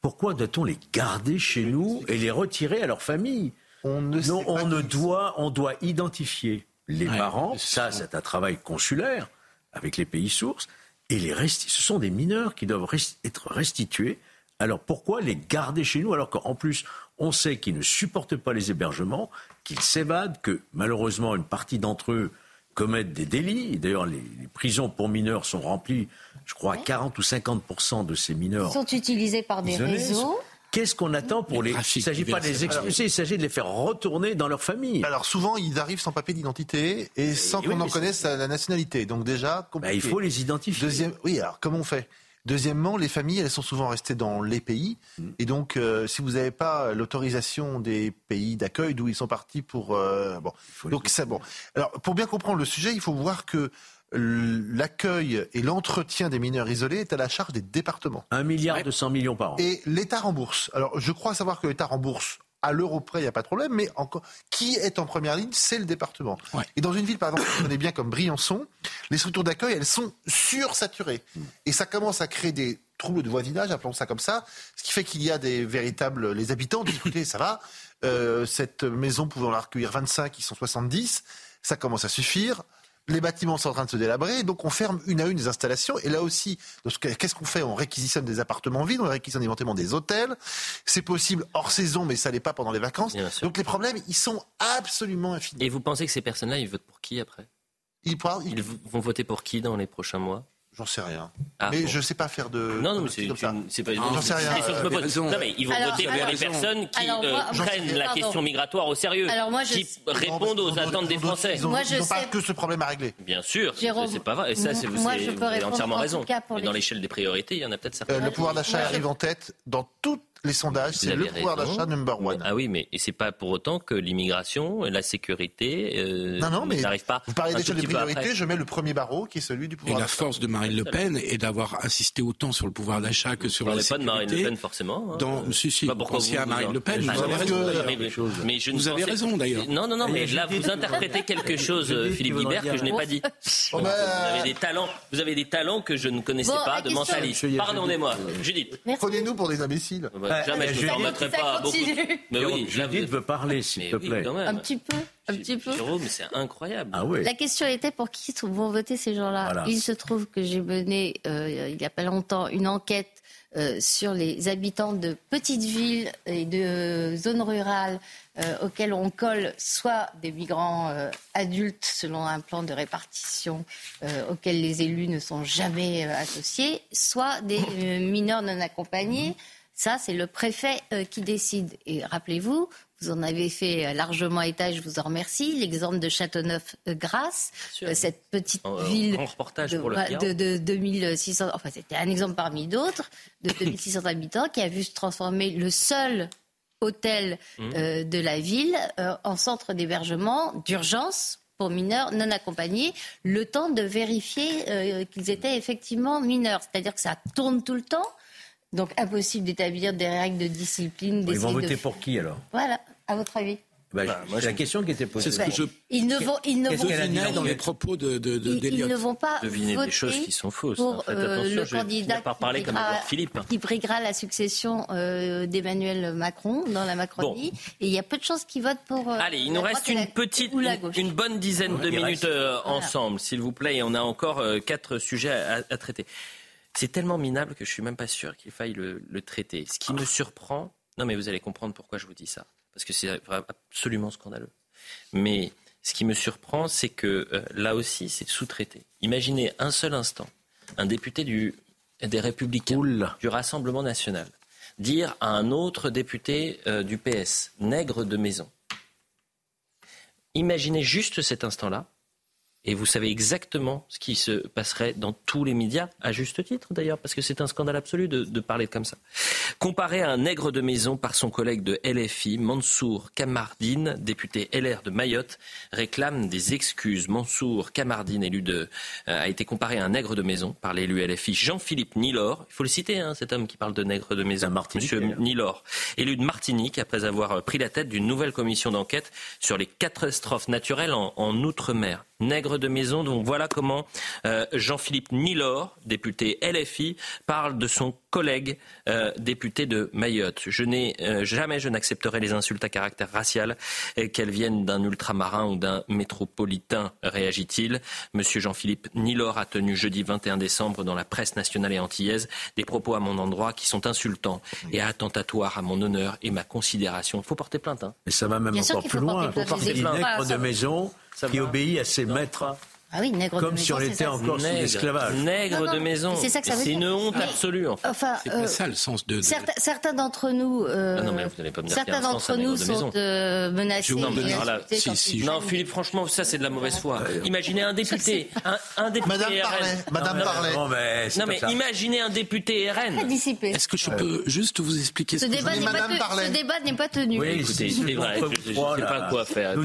Pourquoi doit-on les garder chez nous et les retirer à leur famille? On ne, non, on ne doit, on doit identifier les parents. Ça, c'est un travail consulaire avec les pays sources. Et les ce sont des mineurs qui doivent être restitués. Alors pourquoi les garder chez nous alors qu'en plus on sait qu'ils ne supportent pas les hébergements, qu'ils s'évadent, que malheureusement une partie d'entre eux commettent des délits. D'ailleurs, les, prisons pour mineurs sont remplies, je crois, à 40 ou 50 de ces mineurs. Ils sont utilisés par des réseaux. Qu'est-ce qu'on attend pour les... Il ne s'agit pas de les expulser, il s'agit de les faire retourner dans leur famille. Alors souvent, ils arrivent sans papier d'identité et sans qu'on en connaisse la nationalité. Donc déjà, bah, il faut les identifier. Deuxième... Oui, alors comment on fait? Deuxièmement, les familles, elles sont souvent restées dans les pays. Mm. Et donc, euh, si vous n'avez pas l'autorisation des pays d'accueil d'où ils sont partis pour... Euh, bon. Donc, c'est bon. Alors, pour bien comprendre le sujet, il faut voir que l'accueil et l'entretien des mineurs isolés est à la charge des départements. Un milliard de 100 millions par an. Et l'État rembourse. Alors, je crois savoir que l'État rembourse à l'euro près, il n'y a pas de problème, mais encore, qui est en première ligne C'est le département. Et dans une ville, par exemple, on est bien comme Briançon, les structures d'accueil, elles sont sursaturées. Et ça commence à créer des troubles de voisinage, appelons ça comme ça, ce qui fait qu'il y a des véritables... Les habitants disent, écoutez, ça va, euh, cette maison pouvant la recueillir 25, ils sont 70, ça commence à suffire les bâtiments sont en train de se délabrer, donc on ferme une à une les installations. Et là aussi, qu'est-ce qu'on fait? On réquisitionne des appartements vides, on réquisitionne éventuellement des hôtels. C'est possible hors saison, mais ça n'est pas pendant les vacances. Donc les problèmes, ils sont absolument infinis. Et vous pensez que ces personnes-là, ils votent pour qui après? Ils vont voter pour qui dans les prochains mois? J'en sais rien. Ah, mais je ne sais pas faire de. Non, non, mais c'est pas une. J'en sais rien. non, mais ils vont voter pour les personnes qui euh, prennent la question migratoire au sérieux, Alors moi, qui répondent aux attentes des Français. Ils n'ont pas que ce problème à régler. Bien sûr, c'est pas vrai. Et ça, c'est vous avez entièrement raison. Mais dans l'échelle des priorités, il y en a peut-être certains. Euh, le pouvoir d'achat arrive en tête dans toutes les sondages, c'est le pouvoir d'achat number one. Ah oui, mais c'est pas pour autant que l'immigration, la sécurité, euh, non, non, mais n'arrive pas. Vous parlez déjà de priorité, je mets le premier barreau qui est celui du pouvoir. Et la force de Marine Le Pen est d'avoir insisté autant sur le pouvoir d'achat que sur la sécurité. pas de Marine Le Pen forcément. Hein. Dans, si, si, pensez à Marine Le Pen. Vous avez raison. Mais je vous avez raison d'ailleurs. Non, non, non, mais là vous interprétez quelque chose, Philippe Guibert, que je n'ai pas dit. Oh, vous avez des talents, vous avez des talents que je ne connaissais pas de mentalisme. Pardonnez-moi, Judith. Prenez-nous pour des imbéciles. Jamais je ne pas beaucoup. Mais oui, Judith veut parler, s'il te plaît. Un petit peu. Un petit peu. mais c'est incroyable. Ah oui. La question était pour qui vont voter ces gens-là. Il se trouve que j'ai mené, euh, il n'y a pas longtemps, une enquête euh, sur les habitants de petites villes et de zones rurales euh, auxquelles on colle soit des migrants adultes selon un plan de répartition auquel les élus ne sont jamais associés, soit des mineurs non accompagnés. Ça, c'est le préfet euh, qui décide. Et rappelez-vous, vous en avez fait euh, largement état, je vous en remercie. L'exemple de Châteauneuf-Grasse, euh, cette petite ville de, de, 2600, enfin c'était un exemple parmi d'autres, de 2600 habitants qui a vu se transformer le seul hôtel mmh. de la ville en centre d'hébergement d'urgence pour mineurs non accompagnés, le temps de vérifier qu'ils étaient effectivement mineurs. C'est-à-dire que ça tourne tout le temps. Donc impossible d'établir des règles de discipline. Ils vont voter pour qui alors Voilà, à votre avis bah, bah, c'est la question qui était posée. Que je... Ils ne vont, ils ne vont pas dans les propos de, de, de ils, ils, ne vont pas deviner voter des choses qui sont fausses. Pour euh, le candidat qui, parler briguera, Philippe. qui briguera la succession euh, d'Emmanuel Macron dans la Macronie. Et il y a peu de chances qu'ils votent pour. Euh, Allez, il nous reste une petite, une, bonne dizaine de minutes euh, ensemble, s'il vous plaît. Et on a encore euh, quatre sujets à, à traiter. C'est tellement minable que je suis même pas sûr qu'il faille le, traiter. Ce qui me surprend, non mais vous allez comprendre pourquoi je vous dis ça, parce que c'est absolument scandaleux. Mais ce qui me surprend, c'est que euh, là aussi, c'est sous-traité. Imaginez un seul instant un député du, des Républicains, du Rassemblement national, dire à un autre député euh, du PS, nègre de maison. Imaginez juste cet instant-là, Et vous savez exactement ce qui se passerait dans tous les médias, à juste titre d'ailleurs, parce que c'est un scandale absolu de, de, parler comme ça. Comparé à un nègre de maison par son collègue de LFI, Mansour Kamardine, député LR de Mayotte, réclame des excuses. Mansour Kamardine, élu de, euh, a été comparé à un nègre de maison par l'élu LFI Jean-Philippe Nilor. Il faut le citer, hein, cet homme qui parle de nègre de maison. Monsieur Nilor, élu de Martinique après avoir pris la tête d'une nouvelle commission d'enquête sur les catastrophes naturelles en, en Outre-mer nègre de maison. Donc voilà comment euh, Jean-Philippe Nilor, député LFI, parle de son collègue euh, député de Mayotte. Je n'ai euh, jamais je n'accepterai les insultes à caractère racial, qu'elles viennent d'un ultramarin ou d'un métropolitain, réagit-il. Monsieur Jean-Philippe Nilor a tenu jeudi 21 décembre dans la presse nationale et antillaise des propos à mon endroit qui sont insultants et attentatoires à mon honneur et ma considération. Il faut porter plainte. Hein. Mais ça va même encore plus loin. Il faut porter plainte. de maison qui obéit à ses maîtres. Ah oui, nègre Comme de si on était encore sous l'esclavage. Nègre de maison. C'est ça que ça veut dire. C'est une honte absolue. En fait. Enfin, c'est pas euh, ça le sens de. Certains, certains d'entre nous. Euh, ah non, mais vous n'allez pas me dire certains d'entre nous sont euh, menacés. Non, mais voilà. si, si, non, Philippe, franchement, ça c'est de la mauvaise foi. Imaginez un député, un, un député Madame RN. Parlait, Madame parlait. Non, mais, non, mais imaginez un député RN. Est-ce que je peux juste vous expliquer ce, débat Ce débat n'est pas tenu. Oui, écoutez, c'est vrai. Je ne sais pas quoi faire.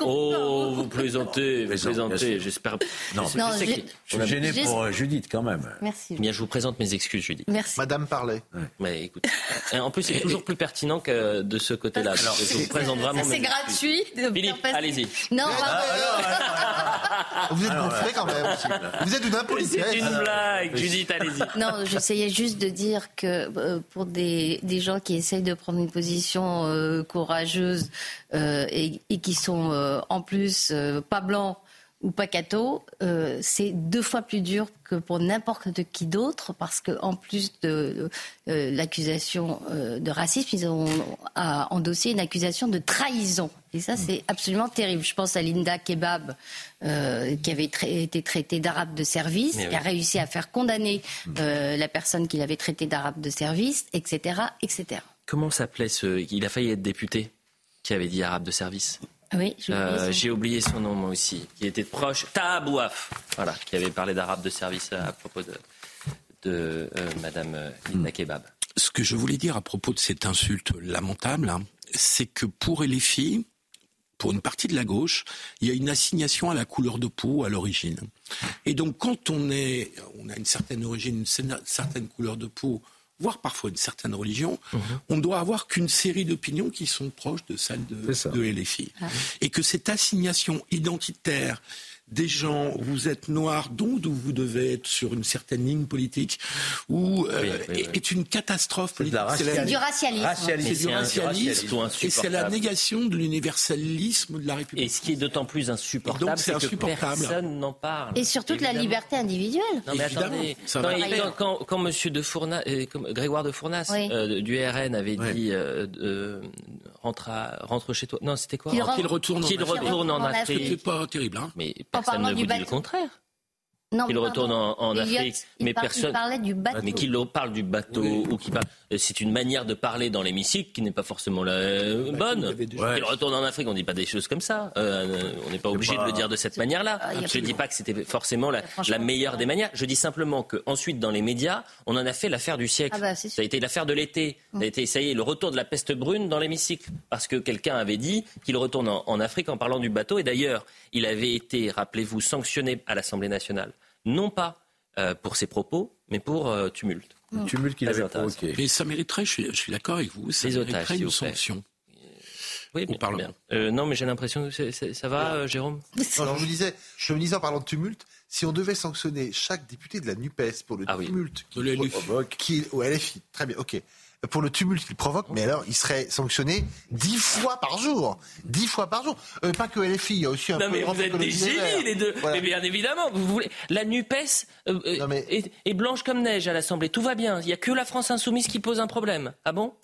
Oh, vous plaisantez, J'espère non, je, suis gêné pour euh, Judith quand même. Merci. Bien, je vous présente mes excuses, Judith. Merci. Madame parlait. Mais écoute, en plus, c'est toujours plus pertinent que de ce côté-là. je vous présente vraiment. C'est gratuit. Philippe, allez-y. Non, Vous êtes gonflé quand même. Vous êtes une impolitesse. C'est une blague, Judith, allez-y. Non, j'essayais juste de dire que euh, pour des, des, gens qui essayent de prendre une position euh, courageuse et, et, qui sont en plus pas blancs ou Pacato, euh, c'est deux fois plus dur que pour n'importe qui d'autre, parce qu'en plus de euh, l'accusation euh, de racisme, ils ont endossé une accusation de trahison. Et ça, c'est absolument terrible. Je pense à Linda Kebab, qui avait été traitée d'arabe de service, qui a réussi à faire condamner la personne qu'il avait traitée d'arabe de service, etc., etc. Comment s'appelait ce... Il a failli être député qui avait dit arabe de service? Oui, euh, j'ai oublié son nom moi aussi, qui était proche, Tahabouaf, voilà, qui avait parlé d'arabe de service à propos de, de euh, Madame euh, Linda Kebab. Ce que je voulais dire à propos de cette insulte lamentable, hein, c'est que pour les filles, pour une partie de la gauche, il y a une assignation à la couleur de peau à l'origine. Et donc quand on est, on a une certaine origine, une certaine couleur de peau, voire parfois une certaine religion, mhm. on ne doit avoir qu'une série d'opinions qui sont proches de celles de, de LFI. Ah Et que cette assignation identitaire des gens, vous êtes noir, donc vous devez être sur une certaine ligne politique, ou euh, est une catastrophe politique. C'est du racialisme. C'est du racialisme. Et c'est la négation de l'universalisme de la République. Et ce qui est d'autant plus insupportable, c'est que personne n'en parle. Et surtout de la liberté individuelle. Non mais attendez, quand, quand, Monsieur de Fournas, euh, Grégoire de Fournas euh, du RN avait dit rentre, rentre chez toi. Non, c'était quoi Qu'il retourne, en Afrique. C'était pas terrible, hein Mais personne ne vous dit le contraire. Non, qu'il retourne en, Afrique, mais personne. parlait du bateau. Mais qu'il parle du bateau ou qui parle. C'est une manière de parler dans l'hémicycle qui n'est pas forcément la euh, bonne. Qu'il retourne en Afrique, on ne dit pas des choses comme ça. Euh, on n'est pas obligé de le dire de cette manière-là. Ah, Je ne dis pas que c'était forcément la, la, meilleure des manières. Je dis simplement qu'ensuite, dans les médias, on en a fait l'affaire du siècle. Ah bah, ça a été l'affaire de l'été. Ça a mm. été, ça y est, le retour de la peste brune dans l'hémicycle. Parce que quelqu'un avait dit qu'il retourne en, en Afrique en parlant du bateau. Et d'ailleurs, il avait été, rappelez-vous, sanctionné à l'Assemblée nationale non pas euh, pour ses propos, mais pour euh, tumulte. Le tumulte qu'il avait provoqué. Mais ça mériterait, je suis, d'accord avec vous, ça mériterait une sanction. Oui, bien, bien. Euh, non, mais j'ai l'impression que ça va, Jérôme? Je, vous disais, je me disais en parlant de tumulte, si on devait sanctionner chaque député de la NUPES pour le ah tumulte qui, oui. qui, LFI, très bien, ok, pour le tumulte qu'il provoque, mais alors il serait sanctionné dix fois par jour. Dix fois par jour. Euh, pas que LFI, il y a aussi un Non, mais vous êtes des génies, les deux. Mais bien évidemment, vous voulez. La NUPES euh, euh, est, blanche comme neige à l'Assemblée. Tout va bien. Il n'y a que la France Insoumise qui pose un problème. Ah bon?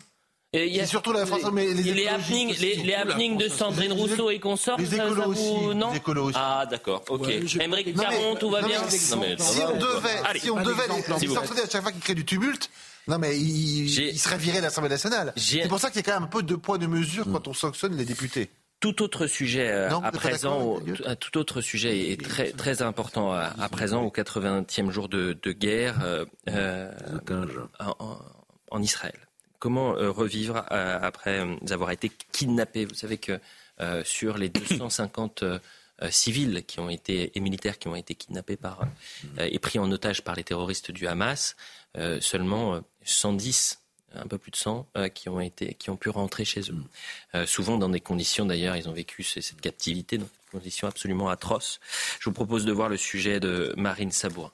Il y a surtout la France, mais les, les happenings, les, happenings de Sandrine Rousseau et consorts, les écolos aussi, non les écolos aussi. Ah d'accord, ok. Ouais, Caron, tout va bien. si, on devait, si on devait les, sanctionner à chaque fois qu'il crée du tumulte, non, mais il, serait viré de l'Assemblée nationale. C'est pour ça qu'il y a quand même un peu de poids de mesure quand on sanctionne les députés. Tout autre sujet à présent, tout autre sujet est très, très important à, présent, au 80e jour de, guerre en, Israël. Comment revivre après avoir été kidnappé? Vous savez que sur les 250 civils qui ont été, et militaires qui ont été kidnappés par, et pris en otage par les terroristes du Hamas, seulement 110 un peu plus de 100 euh, qui ont été, qui ont pu rentrer chez eux. Euh, souvent dans des conditions d'ailleurs, ils ont vécu cette captivité dans des conditions absolument atroces. Je vous propose de voir le sujet de Marine Sabourin.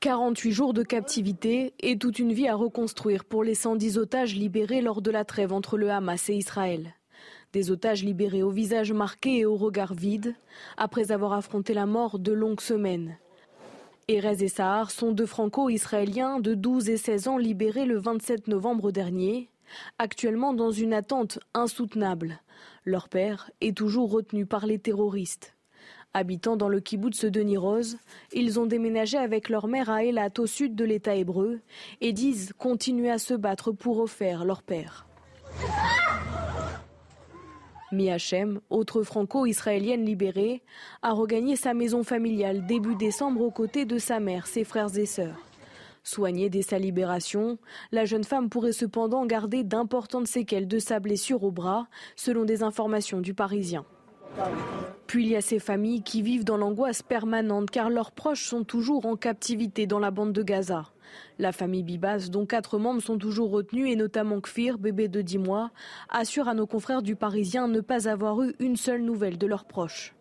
48 jours de captivité et toute une vie à reconstruire pour les 110 otages libérés lors de la trêve entre le Hamas et Israël. Des otages libérés au visage marqué et au regard vide, après avoir affronté la mort de longues semaines. Erez et Sahar sont deux franco-israéliens de 12 et 16 ans libérés le 27 novembre dernier, actuellement dans une attente insoutenable. Leur père est toujours retenu par les terroristes. Habitant dans le kibbutz de Niroz, ils ont déménagé avec leur mère à Elat au sud de l'État hébreu et disent continuer à se battre pour refaire leur père. Miachem, autre franco-israélienne libérée, a regagné sa maison familiale début décembre aux côtés de sa mère, ses frères et sœurs. Soignée dès sa libération, la jeune femme pourrait cependant garder d'importantes séquelles de sa blessure au bras, selon des informations du Parisien. Puis il y a ces familles qui vivent dans l'angoisse permanente car leurs proches sont toujours en captivité dans la bande de Gaza. La famille Bibas, dont quatre membres sont toujours retenus, et notamment Kfir, bébé de 10 mois, assure à nos confrères du Parisien ne pas avoir eu une seule nouvelle de leurs proches.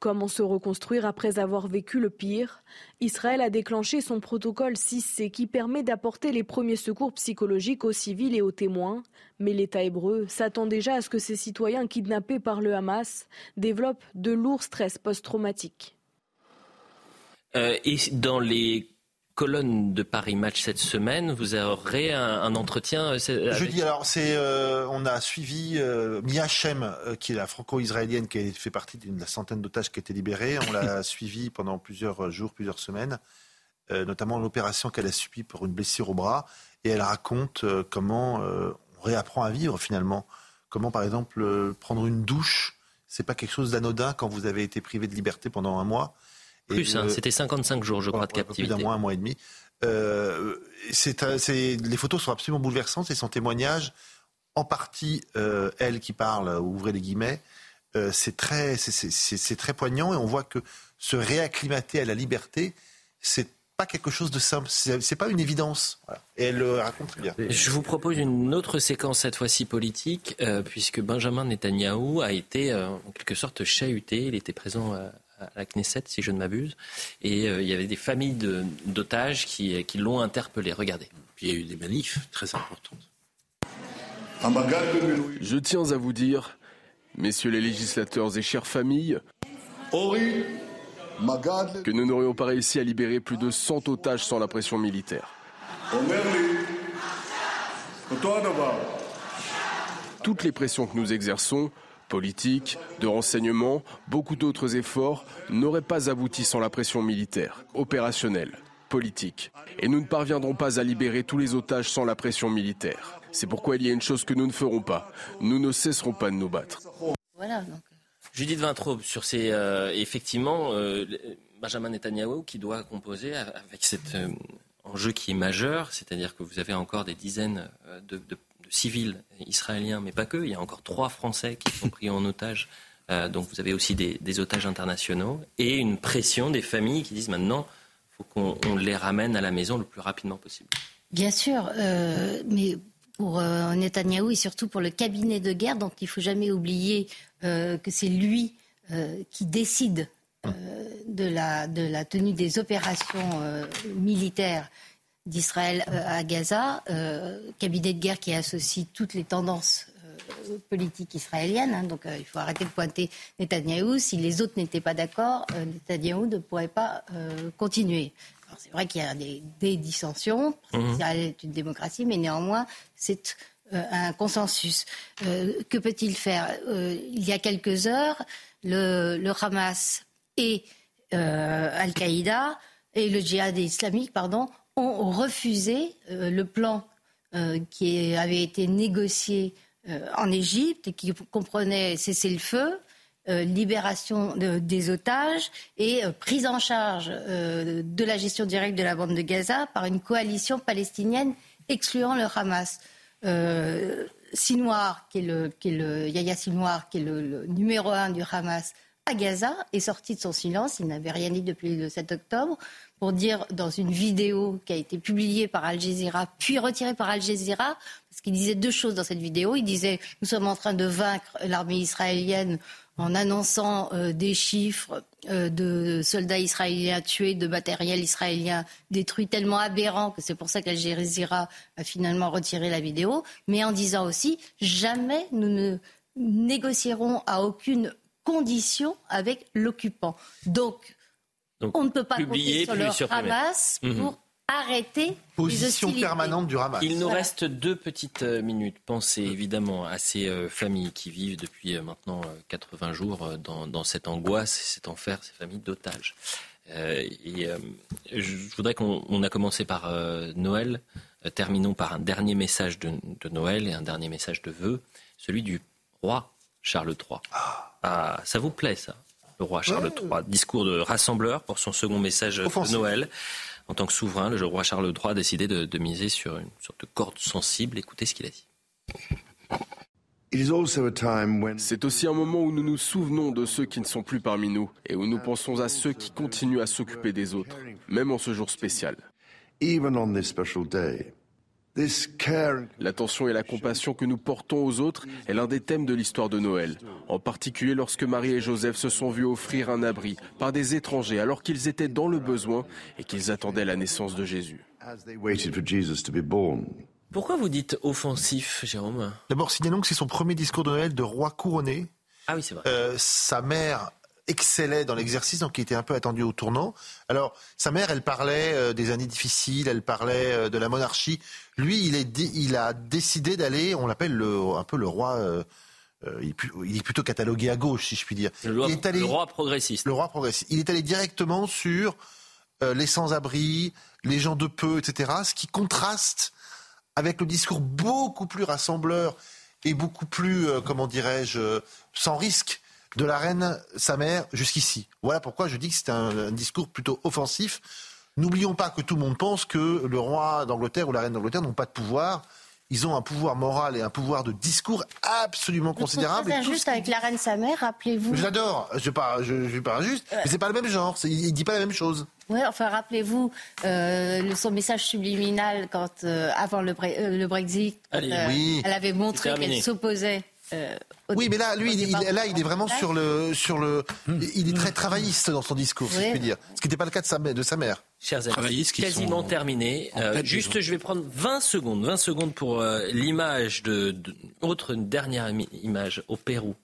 Comment se reconstruire après avoir vécu le pire? Israël a déclenché son protocole 6C qui permet d'apporter les premiers secours psychologiques aux civils et aux témoins. Mais l'État hébreu s'attend déjà à ce que ses citoyens kidnappés par le Hamas développent de lourds stress post-traumatiques. Euh, et dans les colonne de Paris Match cette semaine. Vous aurez un, entretien. Euh, Jeudi, alors c'est, euh, on a suivi euh, Mia Shem, euh, qui est la franco-israélienne, qui fait partie d'une centaine d'otages qui a été libérée. On l'a suivi pendant plusieurs jours, plusieurs semaines, notamment l'opération qu'elle a subie pour une blessure au bras. Et elle raconte comment on réapprend à vivre finalement. Comment, par exemple, prendre une douche, c'est pas quelque chose d'anodin quand vous avez été privé de liberté pendant un mois. Plus, hein, c'était 55 jours, je crois, de captivité. Plus d'un mois, un mois et demi. Euh, les photos sont absolument bouleversantes et son témoignage, en partie, euh, elle qui parle, ouvrez les guillemets, euh, c'est très, c'est très poignant et on voit que se réacclimater à la liberté, c'est pas quelque chose de simple, c'est pas une évidence. Et elle le raconte très bien. Je vous propose une autre séquence, cette fois-ci politique, puisque Benjamin Netanyahou a été en quelque sorte chahuté. Il était présent à la Knesset, si je ne m'abuse. Et euh, il y avait des familles d'otages qui, qui l'ont interpellé. Regardez. Puis il y a eu des manifs très importantes. Je tiens à vous dire, messieurs les législateurs et chères familles, que nous n'aurions pas réussi à libérer plus de 100 otages sans la pression militaire. Toutes les pressions que nous exerçons politique, de renseignement, beaucoup d'autres efforts n'auraient pas abouti sans la pression militaire, opérationnelle, politique. Et nous ne parviendrons pas à libérer tous les otages sans la pression militaire. C'est pourquoi il y a une chose que nous ne ferons pas. Nous ne cesserons pas de nous battre. Voilà, donc. Judith Vintraube, sur ces. Euh, effectivement, euh, Benjamin Netanyahu qui doit composer avec cet euh, enjeu qui est majeur, c'est-à-dire que vous avez encore des dizaines de civils israéliens, mais pas que. Il y a encore trois Français qui sont pris en otage. Euh, donc vous avez aussi des, otages internationaux et une pression des familles qui disent maintenant, il faut qu'on les ramène à la maison le plus rapidement possible. Bien sûr, euh, mais pour euh, Netanyahou et surtout pour le cabinet de guerre, donc il ne faut jamais oublier que c'est lui qui décide de de, la, tenue des opérations militaires d'Israël euh, à Gaza, euh, cabinet de guerre qui associe toutes les tendances euh, politiques israéliennes. Hein, donc il faut arrêter de pointer Netanyahou. Si les autres n'étaient pas d'accord, Netanyahou ne pourrait pas continuer. C'est vrai qu'il y a des, dissensions. Mhm. Israël est une démocratie, mais néanmoins, c'est un consensus. que peut-il faire? Il y a quelques heures, le, le Hamas et Al-Qaïda et le djihad islamique, pardon, ont refusé euh, le plan euh, qui avait été négocié en Égypte et qui comprenait cesser le feu, libération des otages et prise en charge de la gestion directe de la bande de Gaza par une coalition palestinienne excluant le Hamas. Sinoir, qui est le, qui est le Yahya Sinoir, qui est le, numéro un du Hamas à Gaza, est sorti de son silence. Il n'avait rien dit depuis le 7 octobre pour dire dans une vidéo qui a été publiée par Al Jazeera, puis retirée par Al Jazeera, parce qu'il disait deux choses dans cette vidéo. Il disait nous sommes en train de vaincre l'armée israélienne en annonçant euh, des chiffres euh, de soldats israéliens tués, de matériel israélien détruit tellement aberrant que c'est pour ça qu'Al Jazeera a finalement retiré la vidéo, mais en disant aussi jamais nous ne négocierons à aucune condition avec l'occupant. Donc, on ne peut pas compter sur le Hamas mhm. pour arrêter Position permanente du Hamas. Il nous reste deux petites euh, minutes. Pensez évidemment à ces euh, familles qui vivent depuis euh, maintenant 80 jours dans, cette angoisse, cet enfer, ces familles d'otages. et je voudrais qu'on a commencé par Noël. terminons par un dernier message de, Noël et un dernier message de vœux, celui du roi Charles III. Ah, ça vous plaît ça? Le roi Charles III. Discours de rassembleur pour son second message de Noël. En tant que souverain, le roi Charles III a décidé de, miser sur une sorte de corde sensible. Écoutez ce qu'il a dit. C'est aussi un moment où nous nous souvenons de ceux qui ne sont plus parmi nous et où nous pensons à ceux qui continuent à s'occuper des autres, même en ce jour spécial. L'attention et la compassion que nous portons aux autres est l'un des thèmes de l'histoire de Noël, en particulier lorsque Marie et Joseph se sont vus offrir un abri par des étrangers alors qu'ils étaient dans le besoin et qu'ils attendaient la naissance de Jésus. Pourquoi vous dites offensif, Jérôme? D'abord, signalons que c'est son premier discours de Noël de roi couronné. Ah oui, c'est vrai. Euh, sa mère excellait dans l'exercice, donc il était un peu attendu au tournant. Alors, sa mère, elle parlait euh, des années difficiles, elle parlait euh, de la monarchie. Lui, il, est, il a décidé d'aller, on l'appelle un peu le roi. Euh, il, est plutôt catalogué à gauche, si je puis dire. Le, roi, le roi progressiste. Le roi progressiste. Il est allé directement sur les sans-abri, les gens de peu, etc. Ce qui contraste avec le discours beaucoup plus rassembleur et beaucoup plus, comment dirais-je, sans risque de la reine, sa mère, jusqu'ici. Voilà pourquoi je dis que c'est un, discours plutôt offensif. N'oublions pas que tout le monde pense que le roi d'Angleterre ou la reine d'Angleterre n'ont pas de pouvoir. Ils ont un pouvoir moral et un pouvoir de discours absolument considérable. C'est injuste avec la reine sa mère, rappelez-vous. J'adore, je ne pas, je, suis pas injuste, mais c'est pas le même genre. Il, ne dit pas la même chose. Oui, enfin rappelez-vous euh, son message subliminal quand euh, avant le, euh, Brexit, elle avait montré qu'elle s'opposait euh, oui, mais là, lui, il, là, il est vraiment sur le, sur le, il est très travailliste dans son discours, si je puis dire. Ce qui n'était pas le cas de sa, de sa mère. Chers amis, quasiment terminé. Euh, juste, je vais prendre 20 secondes, 20 secondes pour euh, l'image de, autre dernière image au Pérou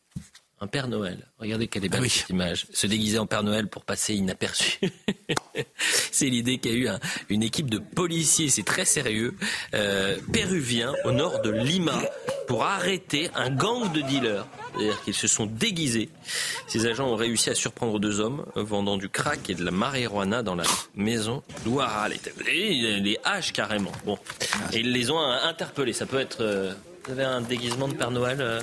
un Père Noël. Regardez quelle est belle ah cette image. Se déguiser en Père Noël pour passer inaperçu. c'est l'idée qu'a eu une équipe de policiers, c'est très sérieux, euh, péruviens au nord de Lima pour arrêter un gang de dealers. C'est-à-dire qu'ils se sont déguisés. Ces agents ont réussi à surprendre deux hommes vendant du crack et de la marijuana dans la maison d'Ouara. Les, les haches carrément. Bon. Et ils les ont interpellés. Ça peut être... Euh, vous avez un déguisement de Père Noël euh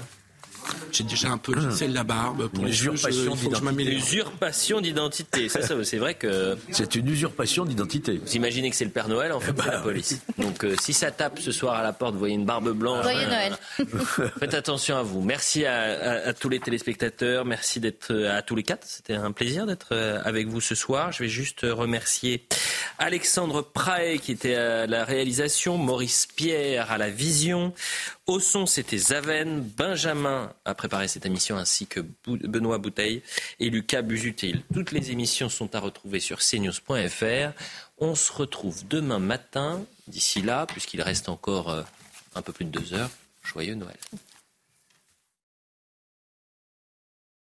j'ai déjà un peu lissé la barbe. Pour usurpation d'identité. Ça, c'est vrai que. C'est une usurpation d'identité. Vous imaginez que c'est le Père Noël, en fait, bah, la police. Donc, euh, si ça tape ce soir à la porte, vous voyez une barbe blanche. Voyez Noël. Faites attention à vous. Merci à, tous les téléspectateurs. Merci d'être euh, à tous les quatre. C'était un plaisir d'être euh, avec vous ce soir. Je vais juste remercier Alexandre Prae qui était à la réalisation, Maurice Pierre à la vision, au son, c'était Zaven, Benjamin a préparé cette émission, ainsi que Benoît Bouteille et Lucas Busutil. Toutes les émissions sont à retrouver sur cnews.fr. On se retrouve demain matin. D'ici là, puisqu'il reste encore euh, un peu plus de deux heures, joyeux Noël.